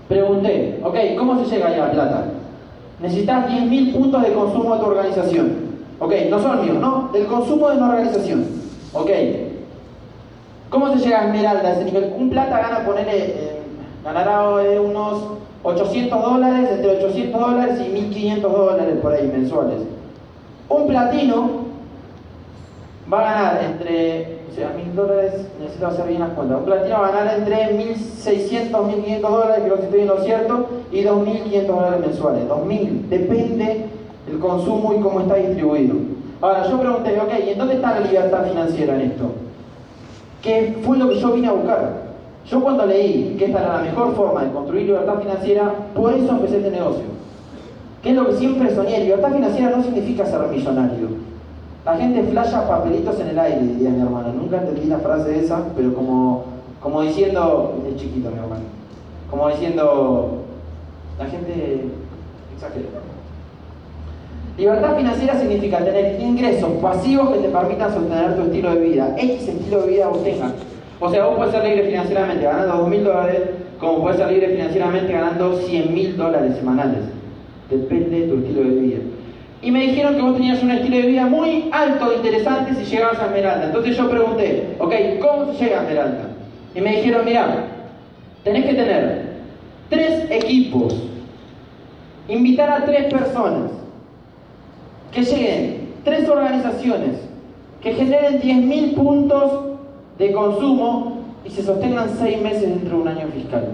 pregunté, ok, ¿cómo se llega ahí a plata? Necesitas 10.000 puntos de consumo de tu organización. Ok, no son míos, no, del consumo de una organización. Ok, ¿Cómo se llega a Esmeralda ese nivel? Un plata gana, ponerle, eh, ganará eh, unos 800 dólares, entre 800 dólares y 1500 dólares por ahí mensuales. Un platino va a ganar entre, o sea, 1000 dólares, necesito hacer bien las cuentas. Un platino va a ganar entre 1600, 1500 dólares, creo que estoy en lo cierto, y 2500 dólares mensuales. 2000, depende del consumo y cómo está distribuido. Ahora, yo pregunté, ok, ¿y en dónde está la libertad financiera en esto? ¿Qué fue lo que yo vine a buscar. Yo cuando leí que esta era la mejor forma de construir libertad financiera, por eso empecé este negocio. ¿Qué es lo que siempre soñé? Libertad financiera no significa ser millonario. La gente flasha papelitos en el aire, diría mi hermano. Nunca entendí la frase esa, pero como, como diciendo, es chiquito mi hermano, como diciendo, la gente exagera. Libertad financiera significa tener ingresos pasivos que te permitan sostener tu estilo de vida. X estilo de vida vos tengas. O sea, vos puedes ser libre financieramente ganando 2 mil dólares, como puedes ser libre financieramente ganando 100 mil dólares semanales. Depende de tu estilo de vida. Y me dijeron que vos tenías un estilo de vida muy alto e interesante si llegabas a Esmeralda. Entonces yo pregunté, ok, ¿cómo se llega a Esmeralda? Y me dijeron, mira, tenés que tener tres equipos, invitar a tres personas, que lleguen tres organizaciones que generen 10.000 puntos de consumo y se sostengan seis meses dentro de un año fiscal.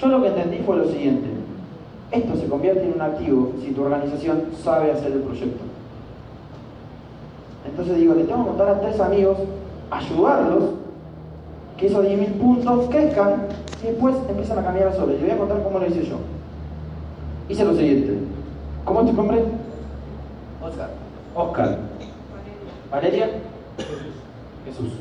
Yo lo que entendí fue lo siguiente. Esto se convierte en un activo si tu organización sabe hacer el proyecto. Entonces digo, le tengo que contar a tres amigos, ayudarlos, que esos 10.000 puntos crezcan y después empiezan a cambiar solo. Y le voy a contar cómo lo hice yo. Hice lo siguiente. ¿Cómo te nombre? Oscar. Oscar. Valeria. Jesús.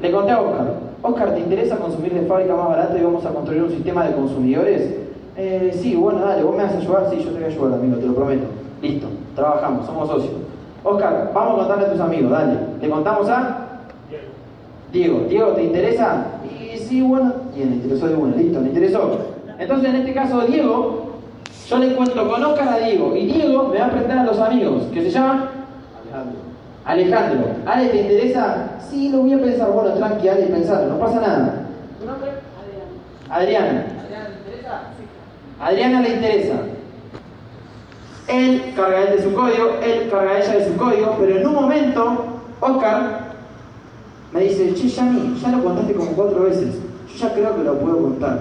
Le conté a Oscar. Oscar, ¿te interesa consumir de fábrica más barato y vamos a construir un sistema de consumidores? Eh, sí, bueno, dale, vos me vas a ayudar, sí, yo te voy a ayudar, amigo, te lo prometo. Listo, trabajamos, somos socios. Oscar, vamos a contarle a tus amigos, dale. ¿Le contamos a? Diego. Diego, ¿te interesa? Y sí, bueno, bien, le interesó de bueno, listo, le interesó. Entonces, en este caso, Diego, yo le cuento con Oscar a Diego, y Diego me va a presentar a los amigos, que se llaman Alejandro. Ale, ¿te interesa? Sí, lo voy a pensar. Bueno, tranqui, Ale, pensar, no pasa nada. ¿Tu nombre? Adriana. Adriana. ¿Adriana te interesa? Sí. Adriana le interesa. Él carga él de su código, él carga ella de su código, pero en un momento, Oscar me dice, che, Yami, ya lo contaste como cuatro veces. Yo ya creo que lo puedo contar.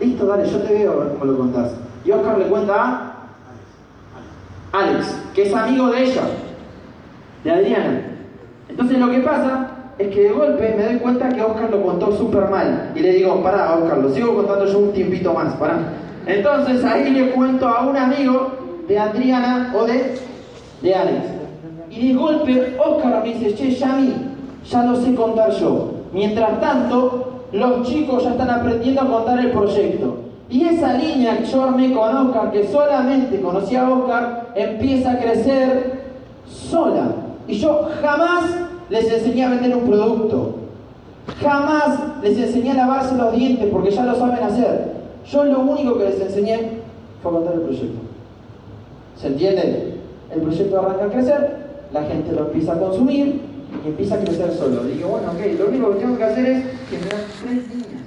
Listo, dale, yo te veo a ver cómo lo contás. Y Oscar le cuenta a Alex, que es amigo de ella, de Adriana. Entonces lo que pasa es que de golpe me doy cuenta que Oscar lo contó súper mal. Y le digo, pará, Oscar, lo sigo contando yo un tiempito más, pará. Entonces ahí le cuento a un amigo de Adriana o de, de Alex. Y de golpe Oscar me dice, che, Yami, ya lo sé contar yo. Mientras tanto, los chicos ya están aprendiendo a contar el proyecto. Y esa línea que yo armé con Oscar, que solamente conocía a Oscar, empieza a crecer sola. Y yo jamás les enseñé a vender un producto. Jamás les enseñé a lavarse los dientes porque ya lo saben hacer. Yo lo único que les enseñé fue contar el proyecto. ¿Se entiende? El proyecto arranca a crecer, la gente lo empieza a consumir y empieza a crecer solo. Digo, bueno, ok, lo único que tengo que hacer es generar tres líneas.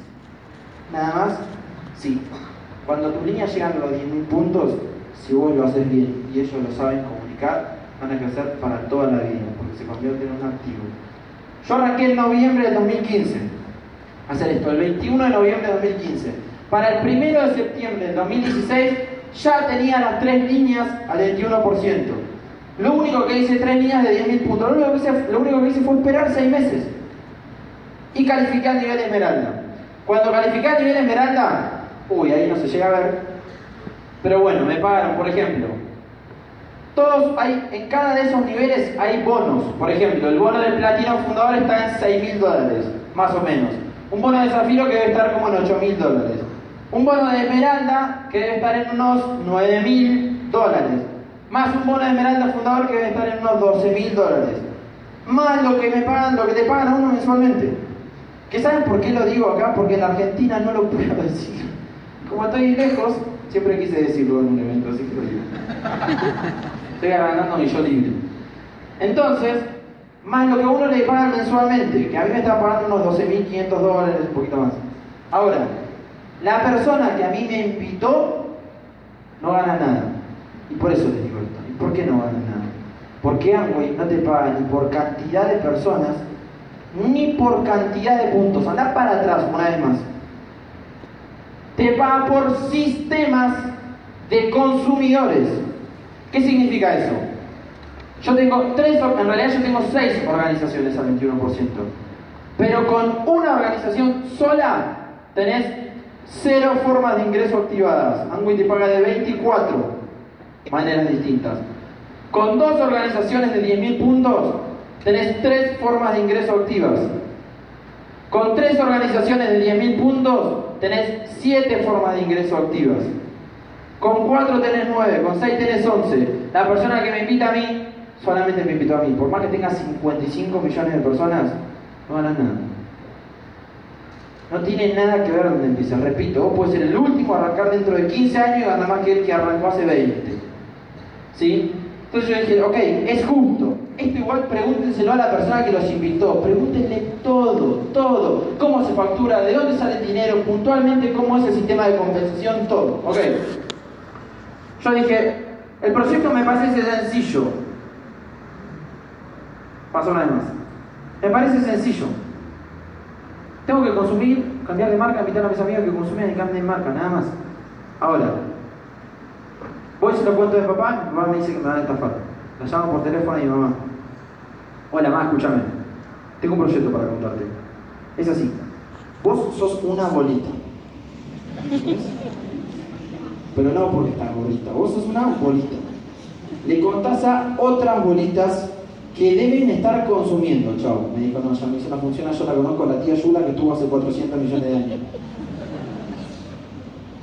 Nada más, sí. Cuando tus líneas llegan a los 10.000 puntos, si vos lo haces bien y ellos lo saben comunicar, van a crecer para toda la vida, porque se convierte en un activo. Yo arranqué en noviembre del 2015 a hacer esto, el 21 de noviembre del 2015. Para el 1 de septiembre del 2016 ya tenía las tres líneas al 21%. Lo único que hice, tres líneas de 10.000 puntos. Lo único, que hice, lo único que hice fue esperar seis meses. Y calificar a nivel esmeralda. Cuando califiqué a nivel esmeralda, uy, ahí no se llega a ver. Pero bueno, me pagaron, por ejemplo, todos hay, en cada de esos niveles hay bonos. Por ejemplo, el bono del platino fundador está en 6 mil dólares, más o menos. Un bono de zafiro que debe estar como en 8 mil dólares. Un bono de esmeralda que debe estar en unos 9 mil dólares. Más un bono de esmeralda fundador que debe estar en unos 12 mil dólares. Más lo que me pagan, lo que te pagan a uno mensualmente. ¿Que saben por qué lo digo acá? Porque en Argentina no lo puedo decir. Como estoy lejos, siempre quise decirlo en un evento, así que lo digo. Estoy ganando mi yo libre. Entonces, más lo que a uno le pagan mensualmente, que a mí me está pagando unos 12.500 dólares, un poquito más. Ahora, la persona que a mí me invitó no gana nada. Y por eso les digo esto. ¿Y por qué no gana nada? Porque Amway no te paga ni por cantidad de personas, ni por cantidad de puntos. Anda para atrás una vez más. Te paga por sistemas de consumidores. ¿Qué significa eso? Yo tengo tres, en realidad yo tengo seis organizaciones al 21%. Pero con una organización sola tenés cero formas de ingreso activadas. Amway te paga de 24 maneras distintas. Con dos organizaciones de 10.000 puntos tenés tres formas de ingreso activas. Con tres organizaciones de 10.000 puntos tenés siete formas de ingreso activas. Con cuatro tenés nueve, con seis tenés once. La persona que me invita a mí solamente me invitó a mí. Por más que tenga 55 millones de personas, no gana nada. No tiene nada que ver donde empieza. Repito, vos puedes ser el último a arrancar dentro de 15 años y ganar más que el que arrancó hace 20. ¿Sí? Entonces yo dije, ok, es justo. Esto igual pregúntenselo a la persona que los invitó. Pregúntenle todo, todo. ¿Cómo se factura? ¿De dónde sale el dinero? Puntualmente, ¿cómo es el sistema de compensación? Todo. Ok. Yo dije, el proyecto me parece sencillo. Pasa una vez más. Me parece sencillo. Tengo que consumir, cambiar de marca, invitar a mis amigos que consumen y cambien de marca, nada más. Ahora, voy se lo cuento de papá, mi mamá me dice que me van a estafar. La llamo por teléfono a mi mamá. Hola, mamá, escúchame. Tengo un proyecto para contarte. Es así. Vos sos una bolita. Pero no porque estás bolita. Vos sos una bolita. Le contás a otras bolitas que deben estar consumiendo. Chao. Me dijo, no, ya me hizo una función, yo la conozco, la tía Yula que estuvo hace 400 millones de años.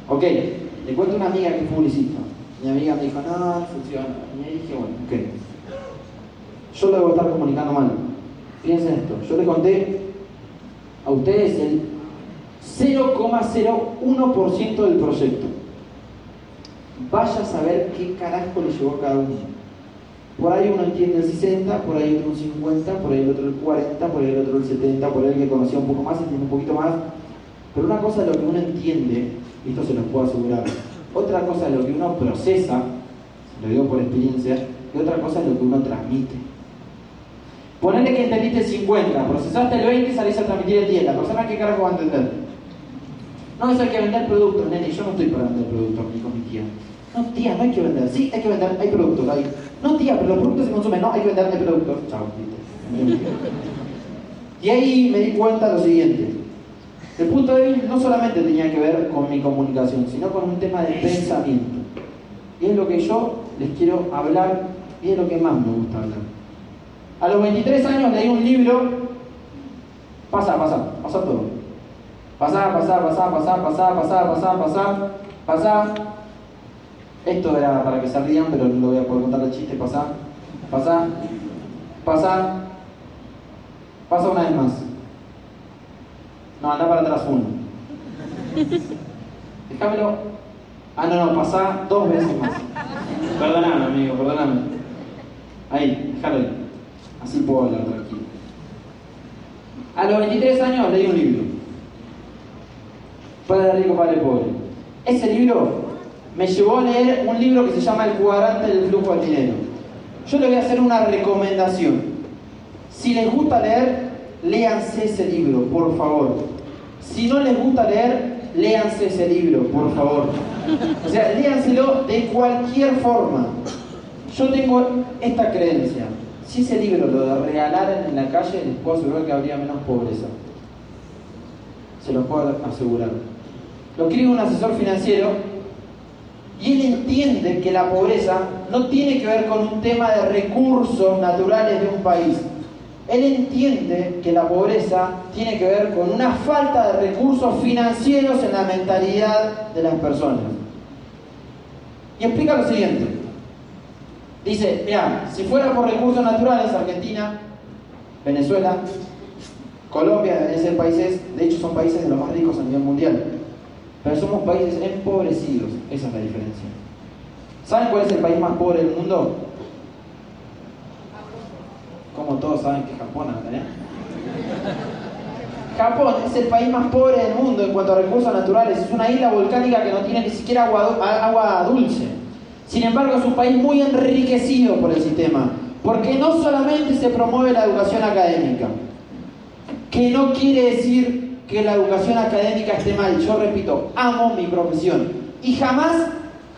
Ok, le cuento a una amiga que es publicista. Mi amiga me dijo, no, funciona. Y me dije, bueno, ok. Yo lo debo estar comunicando mal. Piensen esto, yo le conté a ustedes el 0,01% del proyecto. Vaya a saber qué carajo le llevó a cada uno. Por ahí uno entiende el 60, por ahí otro un 50, por ahí el otro el 40, por ahí el otro el 70, por ahí el que conocía un poco más entiende un poquito más. Pero una cosa es lo que uno entiende, y esto se los puedo asegurar, otra cosa es lo que uno procesa, lo digo por experiencia, y otra cosa es lo que uno transmite. Ponele que entendiste el 50, procesaste el 20 y salís a transmitir el 10. La persona que carajo va a entender. No, eso hay que vender productos, nene. Yo no estoy para vender productos, ni con mi tía. No, tía, no hay que vender. Sí, hay que vender, hay productos, hay. No, tía, pero los productos se consumen. No, hay que vender, hay productos. Chao. Y ahí me di cuenta lo siguiente. El punto de vista no solamente tenía que ver con mi comunicación, sino con un tema de pensamiento. Y es lo que yo les quiero hablar y es lo que más me gusta hablar. A los 23 años leí un libro. Pasa, pasa, pasa todo. Pasa, pasa, pasa, pasa, pasa, pasa, pasa, pasa, pasa. Esto era para que se rían, pero no lo voy a poder contar el chiste. Pasa, pasa, pasa. Pasa una vez más. No, anda para atrás uno. Déjamelo. Ah, no, no, pasa dos veces más. Perdóname, amigo, perdóname. Ahí, déjalo ahí. Así puedo hablar tranquilo. A los 23 años leí un libro. Padre rico, padre pobre. Ese libro me llevó a leer un libro que se llama El cuadrante del flujo del dinero. Yo le voy a hacer una recomendación. Si les gusta leer, léanse ese libro, por favor. Si no les gusta leer, léanse ese libro, por favor. O sea, léanselo de cualquier forma. Yo tengo esta creencia. Si ese libro lo regalaran en la calle, les puedo asegurar que habría menos pobreza. Se lo puedo asegurar. Lo escribe un asesor financiero y él entiende que la pobreza no tiene que ver con un tema de recursos naturales de un país. Él entiende que la pobreza tiene que ver con una falta de recursos financieros en la mentalidad de las personas. Y explica lo siguiente. Dice, mira, si fuera por recursos naturales, Argentina, Venezuela, Colombia, esos países, de hecho son países de los más ricos a nivel mundial. Pero somos países empobrecidos, esa es la diferencia. ¿Saben cuál es el país más pobre del mundo? Como todos saben que Japón, ¿eh? Japón es el país más pobre del mundo en cuanto a recursos naturales. Es una isla volcánica que no tiene ni siquiera agua, agua dulce. Sin embargo, es un país muy enriquecido por el sistema, porque no solamente se promueve la educación académica, que no quiere decir que la educación académica esté mal. Yo repito, amo mi profesión y jamás,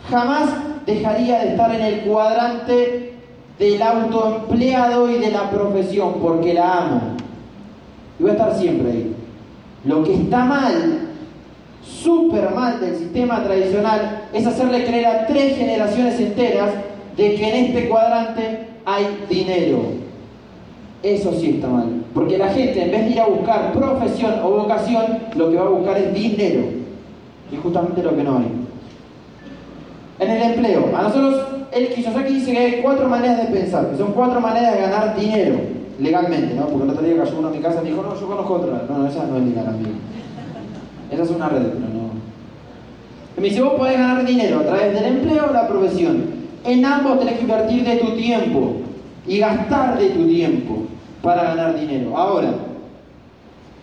jamás dejaría de estar en el cuadrante del autoempleado y de la profesión, porque la amo. Y voy a estar siempre ahí. Lo que está mal súper mal del sistema tradicional es hacerle creer a tres generaciones enteras de que en este cuadrante hay dinero. Eso sí está mal. Porque la gente, en vez de ir a buscar profesión o vocación, lo que va a buscar es dinero. Y justamente lo que no hay. En el empleo, a nosotros, el Kiyosaki dice que hay cuatro maneras de pensar, que son cuatro maneras de ganar dinero, legalmente, ¿no? Porque el otro día cayó uno a mi casa y me dijo, no, yo conozco otra. No, no, esa no es legal, amigo. Esa es una red, pero no. Y me dice, vos podés ganar dinero a través del empleo o la profesión. En ambos tenés que invertir de tu tiempo y gastar de tu tiempo para ganar dinero. Ahora,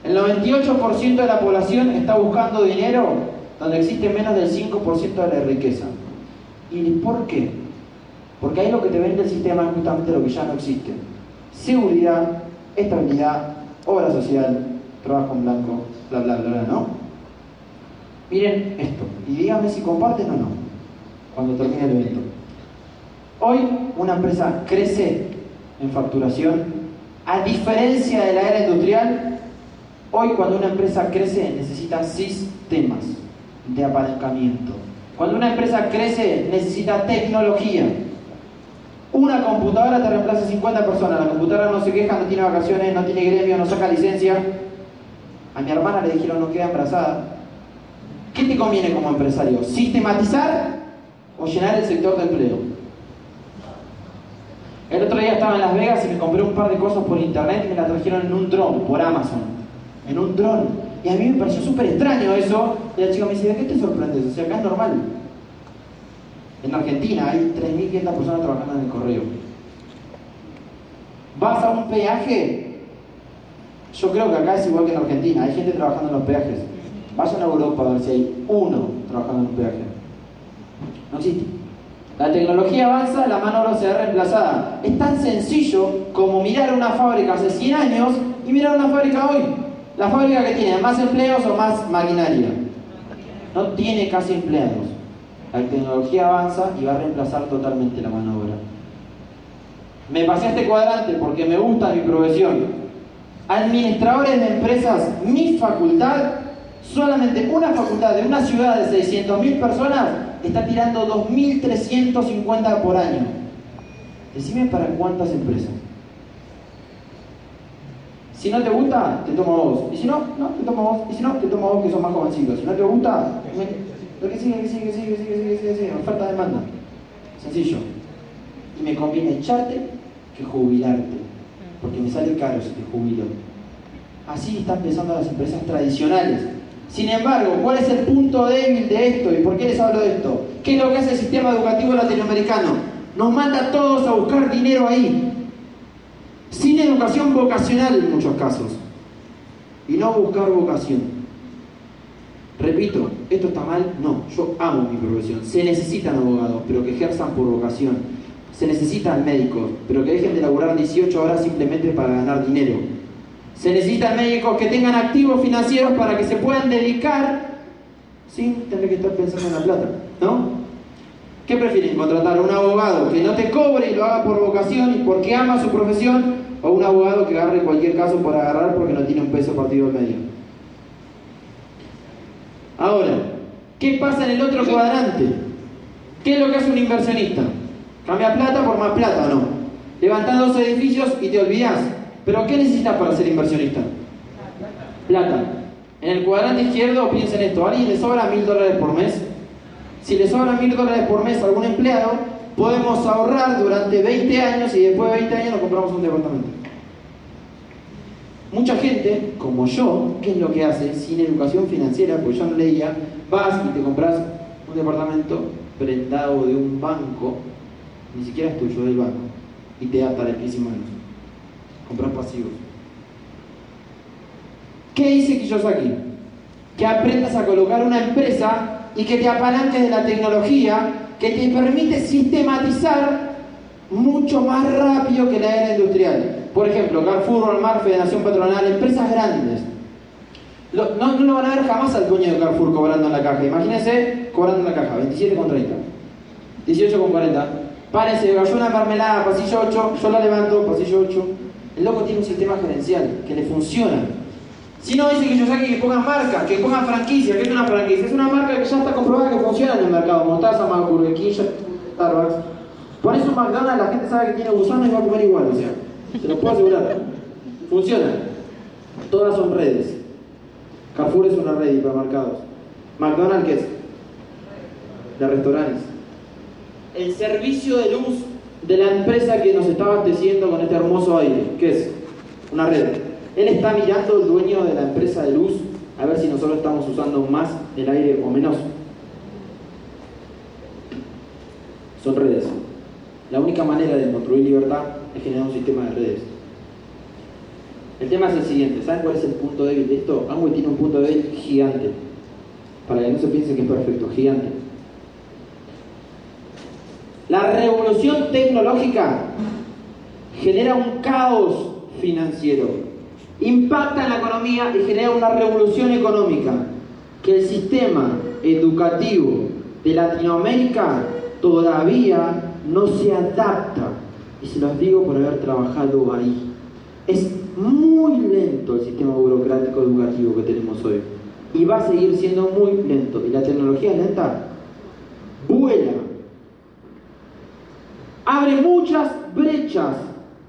el 98% de la población está buscando dinero donde existe menos del 5% de la riqueza. ¿Y por qué? Porque ahí lo que te vende el sistema es justamente lo que ya no existe. seguridad, estabilidad, obra social, trabajo en blanco, bla, bla, bla, bla, ¿no? Miren esto y díganme si comparten o no cuando termine el evento. Hoy una empresa crece en facturación, a diferencia de la era industrial, hoy cuando una empresa crece necesita sistemas de apalancamiento. Cuando una empresa crece necesita tecnología. Una computadora te reemplaza 50 personas, la computadora no se queja, no tiene vacaciones, no tiene gremio, no saca licencia. A mi hermana le dijeron no queda embarazada. ¿Qué te conviene como empresario? ¿Sistematizar o llenar el sector de empleo? El otro día estaba en Las Vegas y me compré un par de cosas por internet y me las trajeron en un dron, por Amazon. En un dron. Y a mí me pareció súper extraño eso. Y la chica me dice, ¿de qué te sorprendes? O sea, acá es normal. En Argentina hay 3.500 personas trabajando en el correo. ¿Vas a un peaje? Yo creo que acá es igual que en Argentina. Hay gente trabajando en los peajes. Vayan a Europa a ver si hay uno trabajando en un peaje. No existe. La tecnología avanza, la mano obra se ve reemplazada. Es tan sencillo como mirar una fábrica hace 100 años y mirar una fábrica hoy. La fábrica que tiene más empleos o más maquinaria. No tiene casi empleados. La tecnología avanza y va a reemplazar totalmente la mano obra. Me pasé este cuadrante porque me gusta mi profesión. Administradores de empresas, mi facultad, solamente una facultad de una ciudad de 600.000 personas está tirando 2.350 por año. Decime para cuántas empresas. Si no te gusta, te tomo vos. Y si no, no, te tomo vos. Y si no, te tomo vos que son más jovencitos. Si no te gusta, lo que sigue, que sigue, que sigue, que sigue, que sigue, Oferta demanda. Sencillo. Y me conviene echarte que jubilarte. Porque me sale caro si te jubilo. Así están pensando las empresas tradicionales. Sin embargo, ¿cuál es el punto débil de esto y por qué les hablo de esto? ¿Qué es lo que hace el sistema educativo latinoamericano? Nos manda a todos a buscar dinero ahí, sin educación vocacional en muchos casos, y no buscar vocación. Repito, ¿esto está mal? No, yo amo mi profesión. Se necesitan abogados, pero que ejerzan por vocación. Se necesitan médicos, pero que dejen de laburar 18 horas simplemente para ganar dinero. Se necesitan médicos que tengan activos financieros para que se puedan dedicar sin tener que estar pensando en la plata, ¿no? ¿Qué prefieren? ¿Contratar a un abogado que no te cobre y lo haga por vocación y porque ama su profesión? ¿O un abogado que agarre cualquier caso para agarrar porque no tiene un peso partido en medio? Ahora, ¿qué pasa en el otro cuadrante? ¿Qué es lo que hace un inversionista? ¿Cambia plata por más plata no? Levantas dos edificios y te olvidas. Pero ¿qué necesitas para ser inversionista? Plata. En el cuadrante izquierdo piensen esto, ¿a alguien le sobra mil dólares por mes? Si le sobran mil dólares por mes a algún empleado, podemos ahorrar durante 20 años y después de 20 años nos compramos un departamento. Mucha gente, como yo, ¿qué es lo que hace? Sin educación financiera, pues yo no leía, vas y te compras un departamento prendado de un banco, ni siquiera es tuyo, del banco, y te pies y manos comprar pasivos. ¿Qué dice Kiyosaki? Que aprendas a colocar una empresa y que te apalanques de la tecnología que te permite sistematizar mucho más rápido que la era industrial. Por ejemplo, Carrefour, Walmart, Federación Patronal, empresas grandes. no, no, lo van a ver jamás al dueño de Carrefour cobrando en la caja. Imagínense cobrando en la caja, 27,30, 18,40. Párese, cayó una mermelada, pasillo 8, yo la levanto, pasillo 8. El loco tiene un sistema gerencial que le funciona. Si no, dice que yo saque que pongan marca, que pongan franquicia. ¿Qué es una franquicia? Es una marca que ya está comprobada que funciona en el mercado. Mostaza, Burger King, Starbucks. Pones un McDonald's, la gente sabe que tiene gusano y va a comer igual. O sea, se lo puedo asegurar. Funciona. Todas son redes. Carrefour es una red de hipermercados. McDonald's, ¿qué es? De restaurantes. El servicio de luz de la empresa que nos está abasteciendo con este hermoso aire, que es una red. Él está mirando el dueño de la empresa de luz a ver si nosotros estamos usando más el aire o menos. Son redes. La única manera de construir libertad es generar un sistema de redes. El tema es el siguiente, ¿saben cuál es el punto débil de esto? Amway tiene un punto débil gigante. Para que no se piense que es perfecto, gigante. La revolución tecnológica genera un caos financiero, impacta en la economía y genera una revolución económica. Que el sistema educativo de Latinoamérica todavía no se adapta. Y se los digo por haber trabajado ahí. Es muy lento el sistema burocrático educativo que tenemos hoy. Y va a seguir siendo muy lento. Y la tecnología lenta vuela. Abre muchas brechas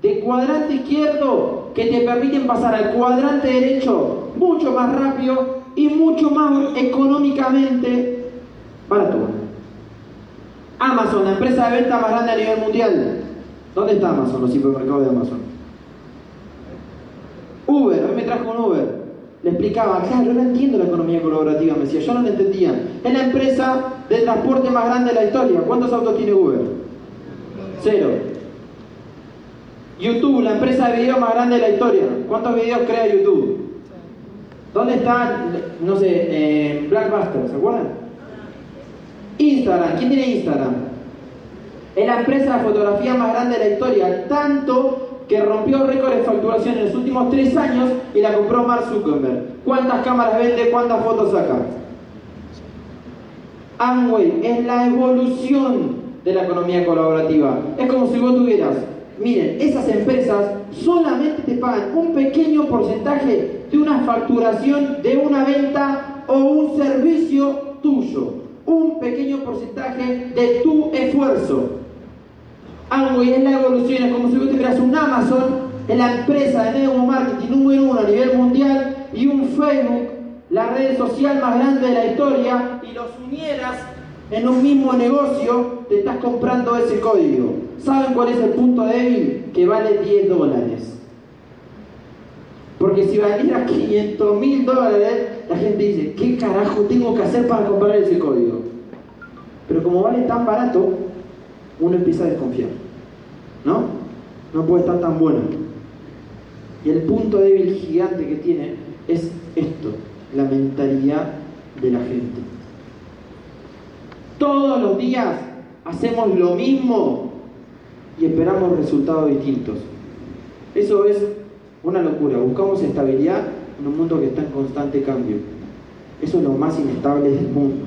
de cuadrante izquierdo que te permiten pasar al cuadrante derecho mucho más rápido y mucho más económicamente barato. Amazon, la empresa de venta más grande a nivel mundial. ¿Dónde está Amazon, los hipermercados de Amazon? Uber, a mí me trajo un Uber. Le explicaba, claro, no entiendo la economía colaborativa, me decía, yo no la entendía. Es la empresa de transporte más grande de la historia. ¿Cuántos autos tiene Uber? Cero. YouTube, la empresa de video más grande de la historia. ¿Cuántos videos crea YouTube? ¿Dónde está, no sé, eh, Blackbuster, ¿se acuerdan? Instagram, ¿quién tiene Instagram? Es la empresa de fotografía más grande de la historia, tanto que rompió récord de facturación en los últimos tres años y la compró Mark Zuckerberg. ¿Cuántas cámaras vende? ¿Cuántas fotos saca? Amway es la evolución de la economía colaborativa. Es como si vos tuvieras, miren, esas empresas solamente te pagan un pequeño porcentaje de una facturación de una venta o un servicio tuyo. Un pequeño porcentaje de tu esfuerzo. Amway es la evolución, es como si vos tuvieras un Amazon, es la empresa de marketing número uno a nivel mundial y un Facebook, la red social más grande de la historia, y los unieras en un mismo negocio, te estás comprando ese código. ¿Saben cuál es el punto débil? Que vale 10 dólares. Porque si valiera 500 mil dólares, la gente dice, ¿qué carajo tengo que hacer para comprar ese código? Pero como vale tan barato, uno empieza a desconfiar. ¿No? No puede estar tan bueno. Y el punto débil gigante que tiene es esto, la mentalidad de la gente. Todos los días hacemos lo mismo y esperamos resultados distintos. Eso es una locura. Buscamos estabilidad en un mundo que está en constante cambio. Eso es lo más inestable del mundo.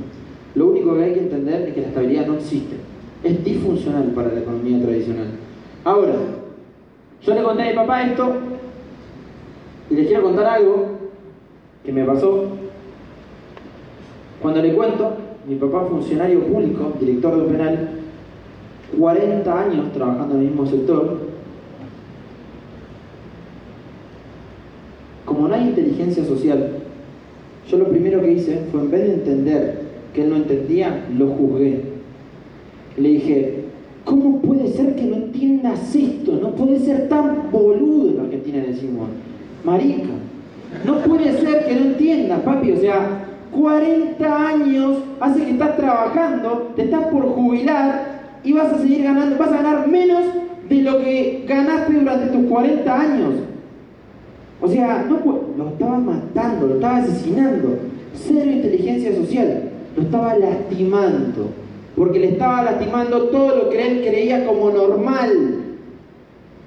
Lo único que hay que entender es que la estabilidad no existe. Es disfuncional para la economía tradicional. Ahora, yo le conté a mi papá esto y les quiero contar algo que me pasó. Cuando le cuento, mi papá funcionario público, director de un penal, 40 años trabajando en el mismo sector, como no hay inteligencia social, yo lo primero que hice fue en vez de entender que él no entendía, lo juzgué. Le dije, ¿cómo puede ser que no entiendas esto? No puede ser tan boludo en Argentina decimos, marica. No puede ser que no entiendas, papi. O sea, 40 años hace que estás trabajando, te estás por jubilar y vas a seguir ganando, vas a ganar menos de lo que ganaste durante tus 40 años. O sea, no, lo estaba matando, lo estaba asesinando. Cero inteligencia social, lo estaba lastimando. Porque le estaba lastimando todo lo que él creía como normal.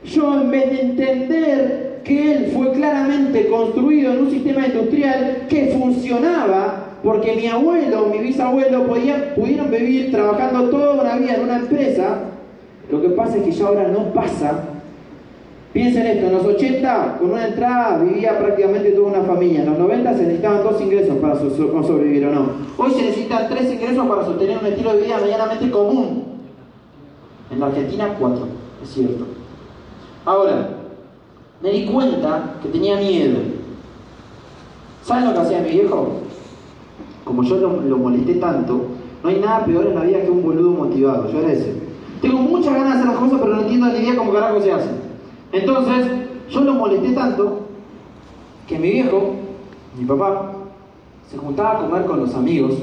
Yo en vez de entender que él fue claramente construido en un sistema industrial que funcionaba, porque mi abuelo, mi bisabuelo podían, pudieron vivir trabajando toda una vida en una empresa, lo que pasa es que ya ahora no pasa. Piensen esto, en los 80 con una entrada vivía prácticamente toda una familia, en los 90 se necesitaban dos ingresos para sobrevivir o no. Hoy se necesitan tres ingresos para sostener un estilo de vida medianamente común. En la Argentina cuatro, es cierto. Ahora, me di cuenta que tenía miedo. ¿Saben lo que hacía mi viejo? Como yo lo, molesté tanto, no hay nada peor en la vida que un boludo motivado. Yo era ese. Tengo muchas ganas de hacer las cosas, pero no entiendo ni idea cómo carajo se hace. Entonces, yo lo molesté tanto que mi viejo, mi papá, se juntaba a comer con los amigos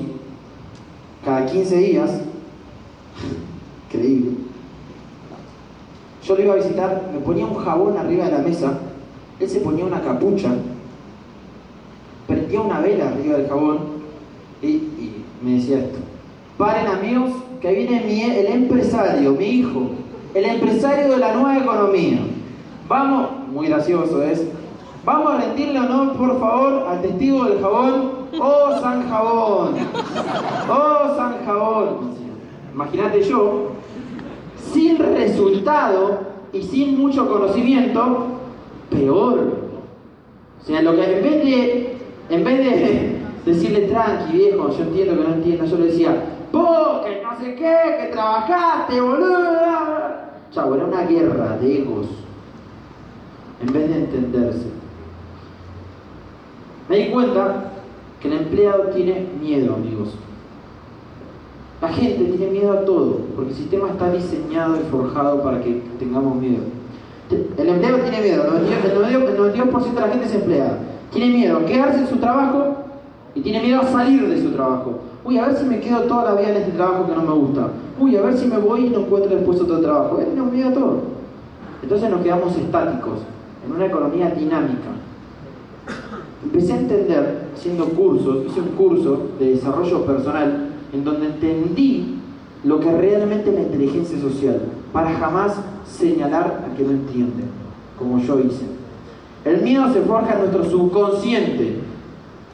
cada 15 días. Increíble yo lo iba a visitar, me ponía un jabón arriba de la mesa, él se ponía una capucha, prendía una vela arriba del jabón y, me decía esto. Paren amigos, que viene el empresario, mi hijo, el empresario de la nueva economía. Vamos, muy gracioso es. Vamos a rendirle honor, por favor, al testigo del jabón. ¡Oh, San Jabón! ¡Oh, San Jabón! Imagínate yo, sin resultado y sin mucho conocimiento, peor. O sea, lo que en vez de, en vez de decirle tranqui, viejo, yo entiendo que no entienda, yo le decía, vos, que no sé qué, que trabajaste, boludo. Chau, era una guerra de egos. En vez de entenderse. Me di cuenta que el empleado tiene miedo, amigos. La gente tiene miedo a todo, porque el sistema está diseñado y forjado para que tengamos miedo. El empleado tiene miedo, el 92%, de la gente se emplea. Tiene miedo a quedarse en su trabajo y tiene miedo a salir de su trabajo. Uy, a ver si me quedo toda la vida en este trabajo que no me gusta. Uy, a ver si me voy y no encuentro después otro trabajo. Él nos miedo a todo. Entonces nos quedamos estáticos, en una economía dinámica empecé a entender, haciendo cursos, hice un curso de desarrollo personal en donde entendí lo que realmente es la inteligencia social, para jamás señalar a que no entiende, como yo hice. El miedo se forja en nuestro subconsciente.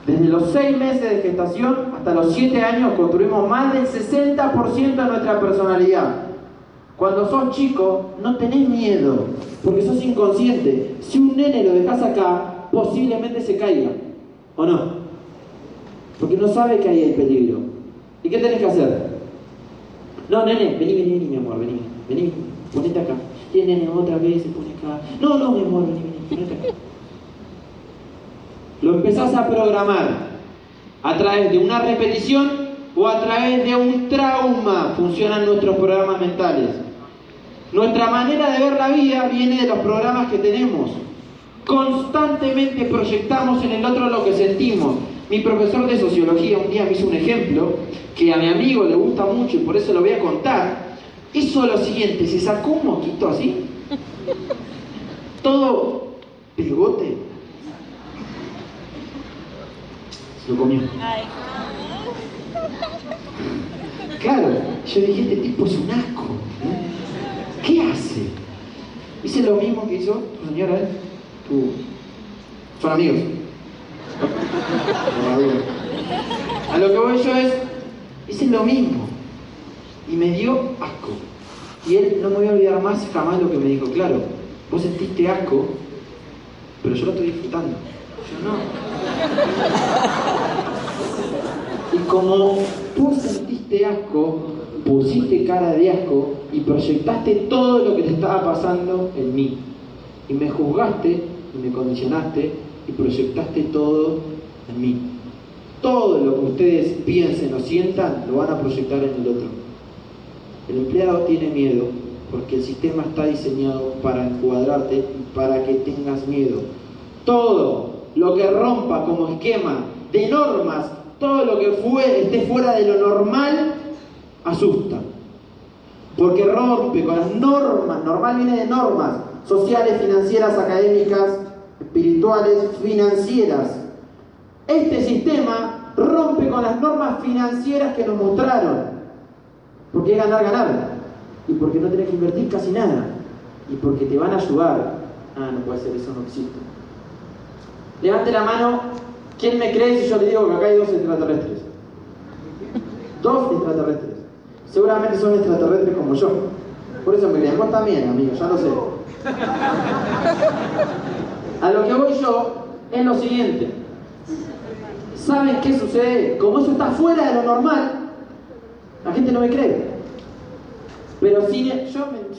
Desde los seis meses de gestación hasta los siete años construimos más del 60% de nuestra personalidad. Cuando sos chico, no tenés miedo, porque sos inconsciente. Si un nene lo dejas acá, posiblemente se caiga, ¿o no? Porque no sabe que ahí hay peligro. ¿Y qué tenés que hacer? No, nene, vení, vení, vení, mi amor, vení, vení, ponete acá. Y nene otra vez se pone acá. No, no, mi amor, vení, vení, ponete acá. Lo empezás a programar a través de una repetición o a través de un trauma. Funcionan nuestros programas mentales. Nuestra manera de ver la vida viene de los programas que tenemos. Constantemente proyectamos en el otro lo que sentimos. Mi profesor de sociología un día me hizo un ejemplo que a mi amigo le gusta mucho y por eso lo voy a contar. Hizo lo siguiente, se sacó un moquito así, todo pegote, se lo comió. Claro, yo dije, este tipo es un asco. ¿Qué hace? Hice lo mismo que hizo tu señora, ¿eh? Son amigos. A lo que voy yo es, es lo mismo. Y me dio asco. Y él no me voy a olvidar más jamás lo que me dijo. Claro, vos sentiste asco, pero yo lo estoy disfrutando. Yo no. Y como tú sentiste asco, pusiste cara de asco y proyectaste todo lo que te estaba pasando en mí. Y me juzgaste y me condicionaste y proyectaste todo en mí. Todo lo que ustedes piensen o sientan lo van a proyectar en el otro. El empleado tiene miedo porque el sistema está diseñado para encuadrarte y para que tengas miedo. Todo lo que rompa como esquema de normas, todo lo que fue, esté fuera de lo normal, asusta. Porque rompe con las normas, normal viene de normas, sociales, financieras, académicas, espirituales, financieras. Este sistema rompe con las normas financieras que nos mostraron. Porque es ganar, ganar. Y porque no tenés que invertir casi nada. Y porque te van a ayudar. Ah, no puede ser, eso no existe. Levante la mano. ¿Quién me cree si yo le digo que acá hay dos extraterrestres? Dos extraterrestres. Seguramente son extraterrestres como yo. Por eso me creen. Vos también, amigo, ya lo sé. A lo que voy yo es lo siguiente. ¿Saben qué sucede? Como eso está fuera de lo normal, la gente no me cree. Pero si yo,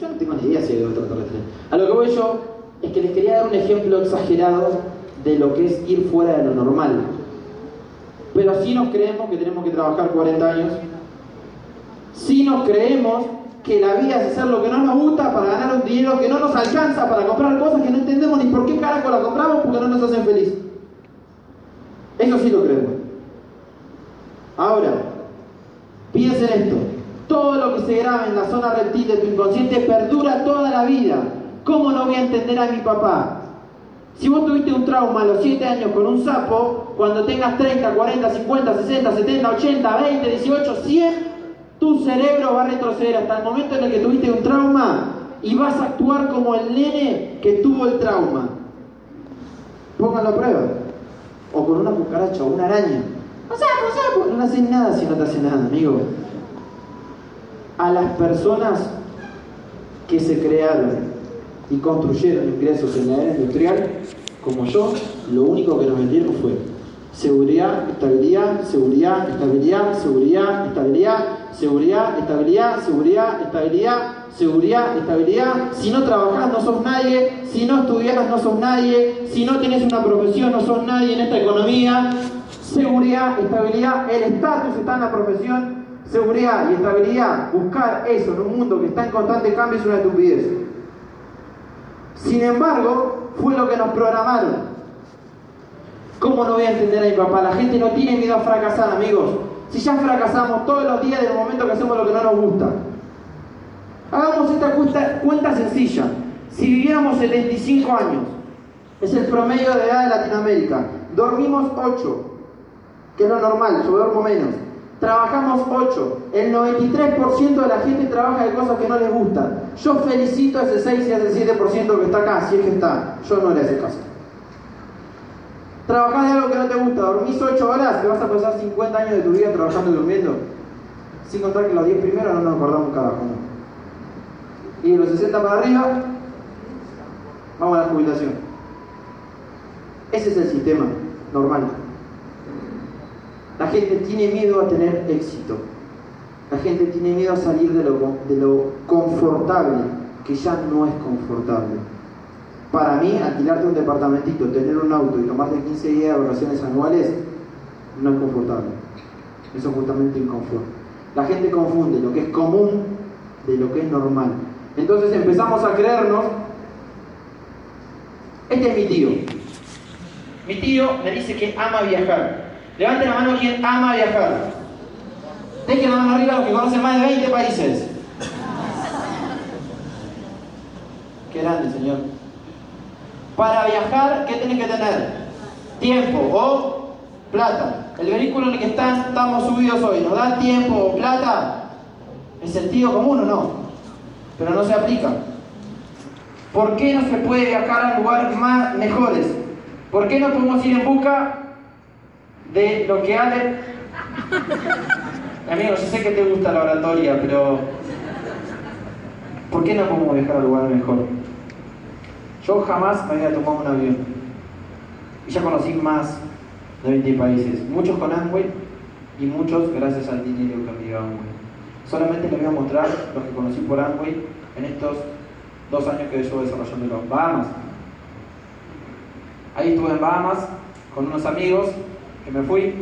yo no tengo ni idea si hay extraterrestre. A lo que voy yo es que les quería dar un ejemplo exagerado de lo que es ir fuera de lo normal. Pero si nos creemos que tenemos que trabajar 40 años. Si nos creemos que la vida es hacer lo que no nos gusta para ganar un dinero que no nos alcanza para comprar cosas que no entendemos ni por qué carajo la compramos porque no nos hacen feliz. Eso sí lo creemos. Ahora, piensen esto. Todo lo que se graba en la zona reptil de tu inconsciente perdura toda la vida. ¿Cómo no voy a entender a mi papá? Si vos tuviste un trauma a los 7 años con un sapo, cuando tengas 30, 40, 50, 60, 70, 80, 20, 18, 100, tu cerebro va a retroceder hasta el momento en el que tuviste un trauma y vas a actuar como el nene que tuvo el trauma. Pónganlo a prueba. O con una cucaracha o una araña. O sea, o sea, no haces nada si no te hace nada, amigo. A las personas que se crearon y construyeron ingresos en la era industrial, como yo, lo único que nos vendieron fue seguridad, estabilidad, seguridad, estabilidad, seguridad, estabilidad, seguridad, estabilidad, seguridad, estabilidad, seguridad, estabilidad. Si no trabajas no sos nadie, si no estudias no sos nadie, si no tienes una profesión no sos nadie en esta economía. Seguridad, estabilidad, el estatus está en la profesión, seguridad y estabilidad. Buscar eso en un mundo que está en constante cambio es una estupidez. Sin embargo, fue lo que nos programaron. ¿Cómo no voy a entender a mi papá? La gente no tiene miedo a fracasar, amigos. Si ya fracasamos todos los días del momento que hacemos lo que no nos gusta. Hagamos esta cuenta, cuenta sencilla. Si viviéramos 75 años, es el promedio de edad de Latinoamérica. Dormimos 8, que es lo normal, yo duermo menos. Trabajamos 8. El 93% de la gente trabaja de cosas que no les gustan. Yo felicito a ese 6 y a ese 7% que está acá, si es que está. Yo no le hace caso. Trabajás de algo que no te gusta, dormís 8 horas, te vas a pasar 50 años de tu vida trabajando y durmiendo. Sin contar que los 10 primeros no nos acordamos cada uno. Y de los 60 para arriba, vamos a la jubilación. Ese es el sistema normal. La gente tiene miedo a tener éxito. La gente tiene miedo a salir de lo, de lo confortable, que ya no es confortable. Para mí, alquilarte un departamentito, tener un auto y tomarte 15 días de vacaciones anuales, no es confortable. Eso es justamente inconfort. La gente confunde lo que es común de lo que es normal. Entonces empezamos a creernos, este es mi tío. Mi tío me dice que ama viajar. Levanten la mano quien ama viajar. Dejen la mano arriba los que conocen más de 20 países. Qué grande, Señor. Para viajar, ¿qué tienes que tener? Tiempo o plata. El vehículo en el que están, estamos subidos hoy, ¿nos da tiempo o plata? ¿Es sentido común o no? Pero no se aplica. ¿Por qué no se puede viajar a lugares más mejores? ¿Por qué no podemos ir en busca de lo que Ale... Amigo, yo sé que te gusta la oratoria, pero ¿por qué no podemos viajar a lugares mejores? Yo jamás me había tomado un avión. Y ya conocí más de 20 países. Muchos con Amway y muchos gracias al dinero que me dio Amway. Solamente les voy a mostrar los que conocí por Amway en estos dos años que llevo desarrollando los Bahamas. Ahí estuve en Bahamas con unos amigos que me fui.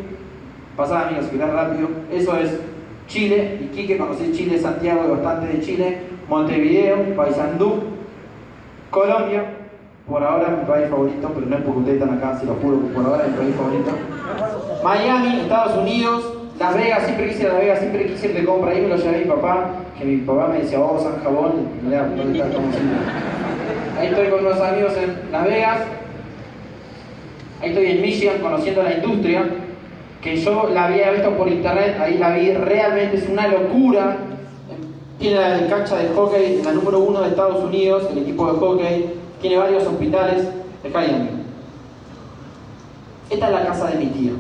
Pasaba amigos, que rápido. Eso es Chile, y Iquique, conocí Chile, Santiago bastante de Chile. Montevideo, Paysandú, Colombia, por ahora es mi país favorito, pero no es porque ustedes están acá, se lo juro, por ahora es mi país favorito. Miami, Estados Unidos, Las Vegas, siempre quise Las Vegas, siempre quise ir de compra, ahí me lo llevé a mi papá, que mi papá me decía, vamos a jabón, ¿dónde está Ahí estoy con unos amigos en Las Vegas, ahí estoy en Michigan conociendo la industria, que yo la había visto por internet, ahí la vi, realmente es una locura. Tiene la cancha de hockey, la número uno de Estados Unidos, el equipo de hockey, tiene varios hospitales, de Miami. Esta es la casa de mi tía.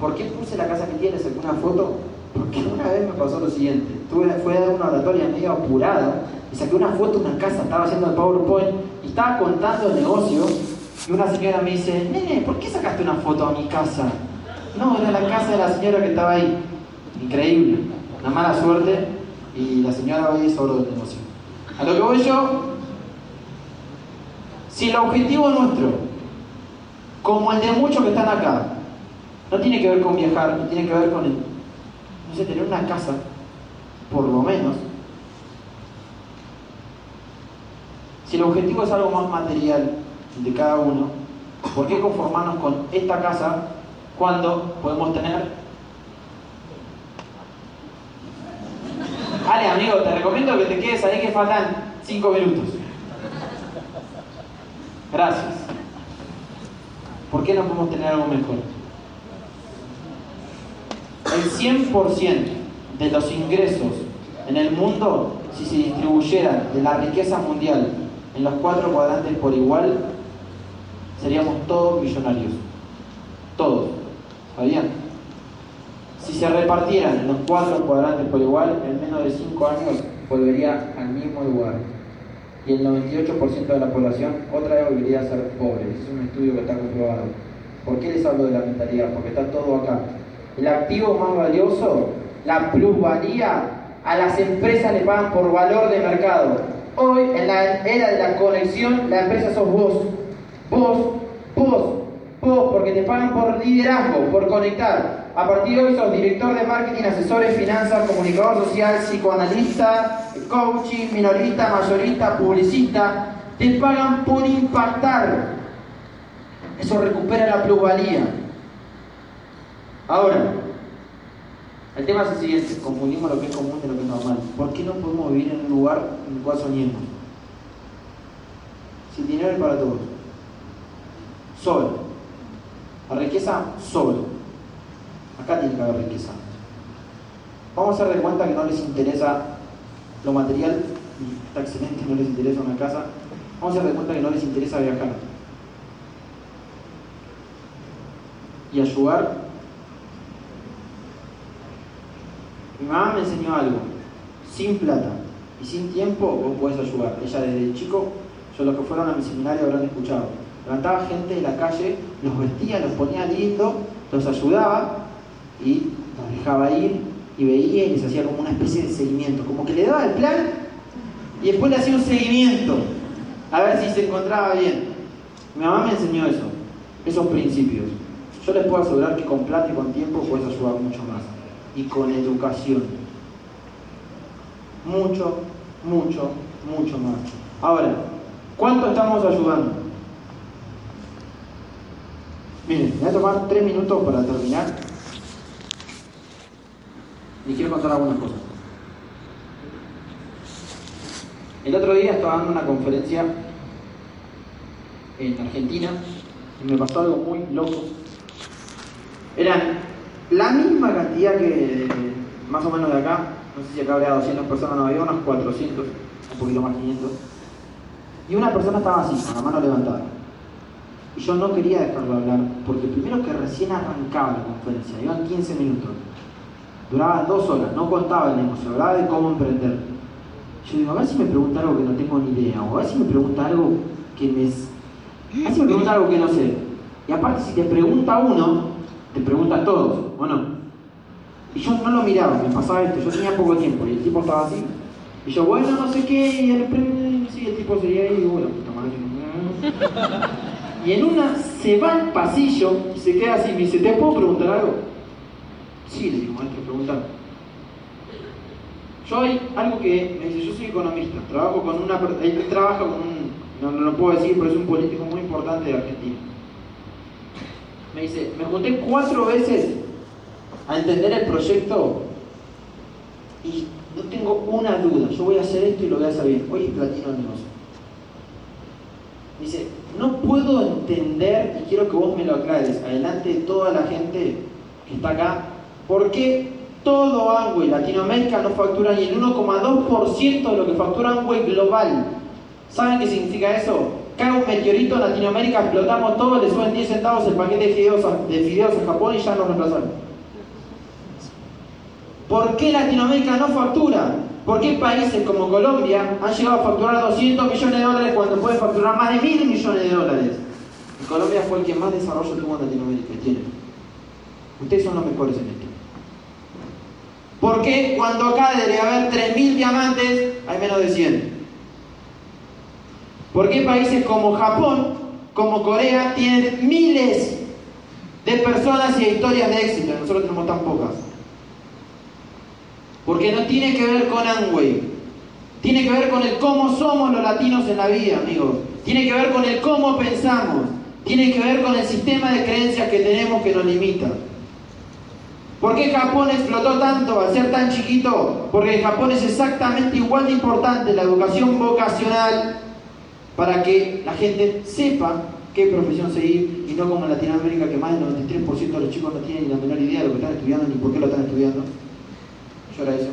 ¿Por qué puse la casa de mi tía? ¿Les una foto? Porque una vez me pasó lo siguiente. Fue a dar una oratoria medio apurada y saqué una foto de una casa, estaba haciendo el PowerPoint y estaba contando el negocio y una señora me dice, nene, ¿por qué sacaste una foto a mi casa? No, era la casa de la señora que estaba ahí. Increíble. Una mala suerte y la señora va a ir sobre el negocio. A lo que voy yo, si el objetivo nuestro, como el de muchos que están acá, no tiene que ver con viajar, tiene que ver con, no sé, tener una casa, por lo menos, si el objetivo es algo más material de cada uno, ¿por qué conformarnos con esta casa cuando podemos tener... Ale, amigo, te recomiendo que te quedes ahí que faltan 5 minutos. Gracias. ¿Por qué no podemos tener algo mejor? El 100% de los ingresos en el mundo si se distribuyera de la riqueza mundial en los cuatro cuadrantes por igual, seríamos todos millonarios. Todos. ¿Sabían? Si se repartieran los cuatro cuadrantes por igual, en menos de cinco años volvería al mismo lugar. Y el 98% de la población otra vez volvería a ser pobre. Es un estudio que está comprobado. ¿Por qué les hablo de la mentalidad? Porque está todo acá. El activo más valioso, la plusvalía, a las empresas le pagan por valor de mercado. Hoy, en la era de la conexión, la empresa sos vos. Vos, vos, vos, porque te pagan por liderazgo, por conectar. A partir de hoy sos director de marketing, asesores, finanzas, comunicador social, psicoanalista, coaching, minorista, mayorista, publicista. Te pagan por impactar. Eso recupera la plusvalía. Ahora, el tema es el siguiente, confundimos lo que es común de lo que es normal. ¿Por qué no podemos vivir en un lugar en el cual soñemos? Sin dinero es para todos. Solo. La riqueza, solo. Acá tiene que haber riqueza. Vamos a hacer de cuenta que no les interesa lo material, está excelente, no les interesa una casa. Vamos a hacer de cuenta que no les interesa viajar. Y ayudar Mi mamá me enseñó algo. Sin plata y sin tiempo vos podés ayudar. Ella desde chico, yo los que fueron a mi seminario habrán escuchado. Levantaba gente de la calle, los vestía, los ponía lindo, los ayudaba y los dejaba ir y veía y les hacía como una especie de seguimiento. Como que le daba el plan y después le hacía un seguimiento a ver si se encontraba bien. Mi mamá me enseñó eso, esos principios. Yo les puedo asegurar que con plata y con tiempo puedes ayudar mucho más y con educación. Mucho, mucho, mucho más. Ahora, ¿cuánto estamos ayudando? Miren, voy a tomar tres minutos para terminar. Y quiero contar algunas cosas. El otro día estaba dando una conferencia en Argentina y me pasó algo muy loco. Eran la misma cantidad que más o menos de acá, no sé si acá habría 200 personas, no había unos 400, un poquito más 500. Y una persona estaba así, con la mano levantada. Y yo no quería dejarlo hablar, porque primero que recién arrancaba la conferencia, iban 15 minutos. Duraba dos horas, no contaba el negocio, hablaba de cómo emprender. Yo digo, a ver si me pregunta algo que no tengo ni idea, o a ver si me pregunta algo que me... A ver si me pregunta algo que no sé. Y aparte, si te pregunta uno, te pregunta a todos, ¿o no? Y yo no lo miraba, me pasaba esto, yo tenía poco tiempo y el tipo estaba así. Y yo, bueno, no sé qué, y el, sí, el tipo seguía ahí, y bueno, puta madre. Y en una se va al pasillo y se queda así, me dice, ¿te puedo preguntar algo? Sí, le digo, maestro, preguntar. Yo hay algo que me dice, yo soy economista, trabajo con una, él trabaja con un, no, no lo puedo decir, pero es un político muy importante de Argentina. Me dice, me junté cuatro veces a entender el proyecto y no tengo una duda, yo voy a hacer esto y lo voy a hacer bien. Hoy es platino el negocio. Dice, no puedo entender, y quiero que vos me lo aclares, adelante de toda la gente que está acá, por qué todo Amway Latinoamérica no factura ni el 1,2% de lo que factura Amway global. ¿Saben qué significa eso? cae un meteorito en Latinoamérica, explotamos todo, le suben 10 centavos el paquete de fideos, a, de fideos a Japón y ya nos reemplazaron. ¿Por qué Latinoamérica no factura? ¿Por qué países como Colombia han llegado a facturar 200 millones de dólares cuando puede facturar más de mil millones de dólares? Y Colombia fue el que más desarrollo tuvo en Latinoamérica tiene. Ustedes son los mejores en esto. ¿Por qué cuando acá debe haber 3.000 diamantes hay menos de 100? ¿Por qué países como Japón, como Corea, tienen miles de personas y historias de éxito? Nosotros tenemos tan pocas. Porque no tiene que ver con Amway. Tiene que ver con el cómo somos los latinos en la vida, amigos. Tiene que ver con el cómo pensamos. Tiene que ver con el sistema de creencias que tenemos que nos limita. ¿Por qué Japón explotó tanto al ser tan chiquito? Porque en Japón es exactamente igual de importante la educación vocacional para que la gente sepa qué profesión seguir y no como en Latinoamérica que más del 93% de los chicos no tienen ni la menor idea de lo que están estudiando ni por qué lo están estudiando. Yo era eso.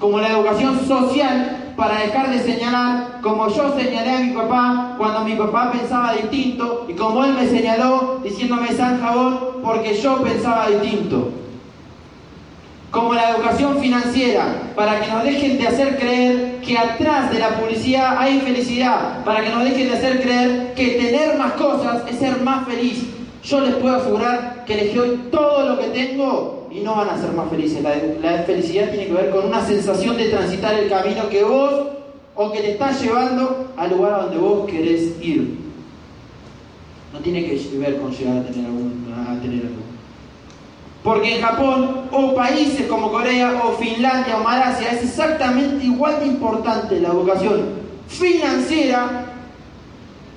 Como la educación social para dejar de señalar como yo señalé a mi papá cuando mi papá pensaba distinto y como él me señaló diciéndome San Jabón porque yo pensaba distinto. Como la educación financiera, para que nos dejen de hacer creer que atrás de la publicidad hay felicidad, para que nos dejen de hacer creer que tener más cosas es ser más feliz. Yo les puedo asegurar que les doy todo lo que tengo y no van a ser más felices. La, felicidad tiene que ver con una sensación de transitar el camino que vos o que te estás llevando al lugar donde vos querés ir. No tiene que ver con llegar a tener, algún, a tener algo. Porque en Japón, o países como Corea, o Finlandia, o Malasia, es exactamente igual de importante la educación financiera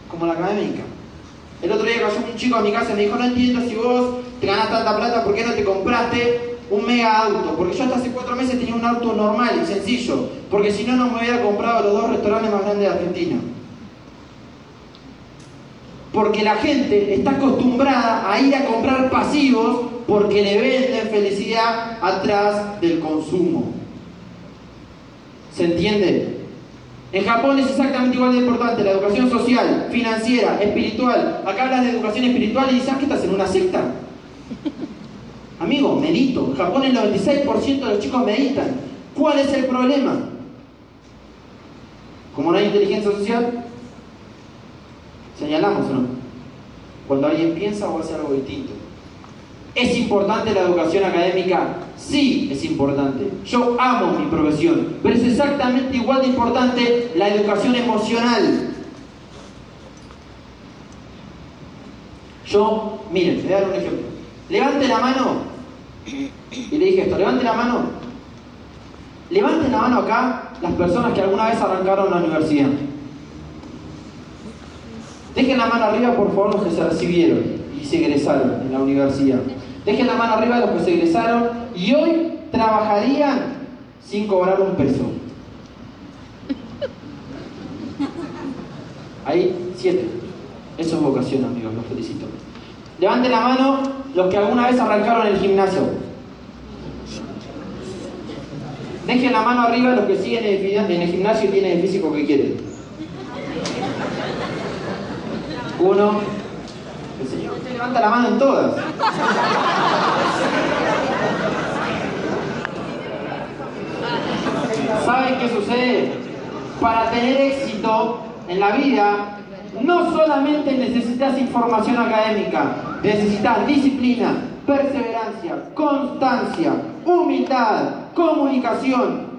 como la académica. El otro día cayó un chico a mi casa y me dijo, no entiendo si vos te ganás tanta plata, ¿por qué no te compraste un mega auto? Porque yo hasta hace cuatro meses tenía un auto normal y sencillo, porque si no, no me hubiera comprado los dos restaurantes más grandes de Argentina. Porque la gente está acostumbrada a ir a comprar pasivos porque le venden felicidad atrás del consumo. ¿Se entiende? En Japón es exactamente igual de importante la educación social, financiera, espiritual. Acá hablas de educación espiritual y dices, ah, que estás en una secta? Amigo, medito. En Japón el 96% de los chicos meditan. ¿Cuál es el problema? Como no hay inteligencia social, señalamos no. Cuando alguien piensa o hace algo distinto. ¿Es importante la educación académica? Sí, es importante. Yo amo mi profesión, pero es exactamente igual de importante la educación emocional. Yo, miren, le voy a dar un ejemplo. Levante la mano. Y le dije esto, levante la mano. Levanten la mano acá las personas que alguna vez arrancaron la universidad. Dejen la mano arriba, por favor, los que se recibieron y se egresaron en la universidad. Dejen la mano arriba los que se egresaron y hoy trabajarían sin cobrar un peso. Ahí, siete. Eso es vocación, amigos, los felicito. Levanten la mano los que alguna vez arrancaron el gimnasio. Dejen la mano arriba los que siguen en el gimnasio y tienen el físico que quieren. Uno. Usted levanta la mano en todas. ¿Saben qué sucede? Para tener éxito en la vida, no solamente necesitas información académica, necesitas disciplina, perseverancia, constancia, humildad, comunicación.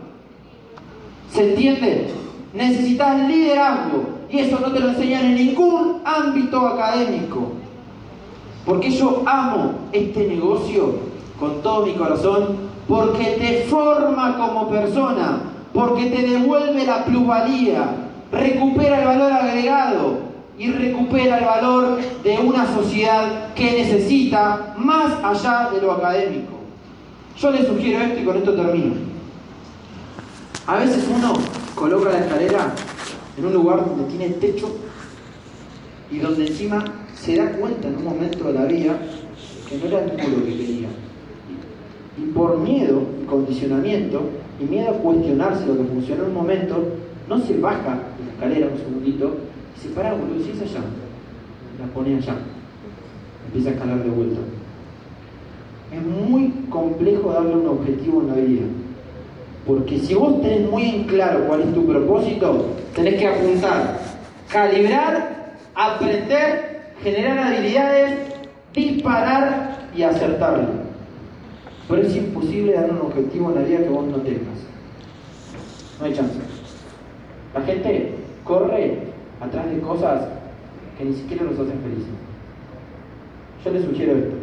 ¿Se entiende? Necesitas liderazgo y eso no te lo enseñan en ningún ámbito académico. Porque yo amo este negocio con todo mi corazón, porque te forma como persona, porque te devuelve la plusvalía, recupera el valor agregado y recupera el valor de una sociedad que necesita más allá de lo académico. Yo les sugiero esto y con esto termino. A veces uno coloca la escalera en un lugar donde tiene techo y donde encima se da cuenta en un momento de la vida que no era todo lo que quería. Y por miedo y condicionamiento y miedo a cuestionarse lo que funcionó en un momento, no se baja la escalera un segundito y se para, boludo, si es allá, la pone allá, empieza a escalar de vuelta. Es muy complejo darle un objetivo en la vida. Porque si vos tenés muy en claro cuál es tu propósito, tenés que apuntar, calibrar, aprender, generar habilidades, disparar y acertarlo. Pero es imposible dar un objetivo en la vida que vos no tengas. No hay chance. La gente corre atrás de cosas que ni siquiera los hacen felices. Yo les sugiero esto.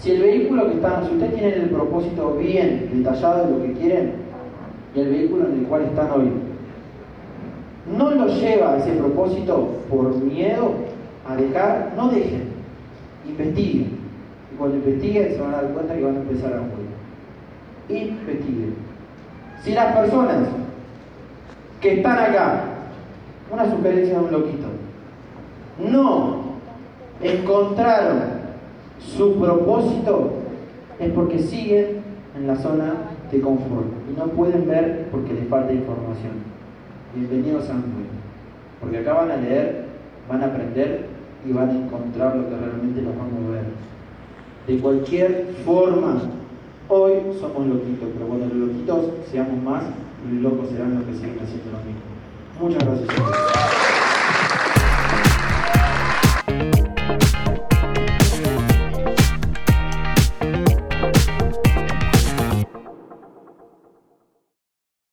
Si el vehículo que están, si ustedes tienen el propósito bien detallado de lo que quieren y el vehículo en el cual están hoy, no lo lleva a ese propósito por miedo a dejar, no dejen, investiguen. Y cuando investiguen se van a dar cuenta que van a empezar a morir. Investiguen. Si las personas que están acá, una sugerencia de un loquito, no encontraron su propósito es porque siguen en la zona de confort y no pueden ver porque les falta información. Bienvenidos a Amway, porque acá van a leer, van a aprender y van a encontrar lo que realmente los va a mover. De cualquier forma, hoy somos loquitos, pero cuando los loquitos seamos más, los locos serán los que siguen haciendo lo mismo. Muchas gracias.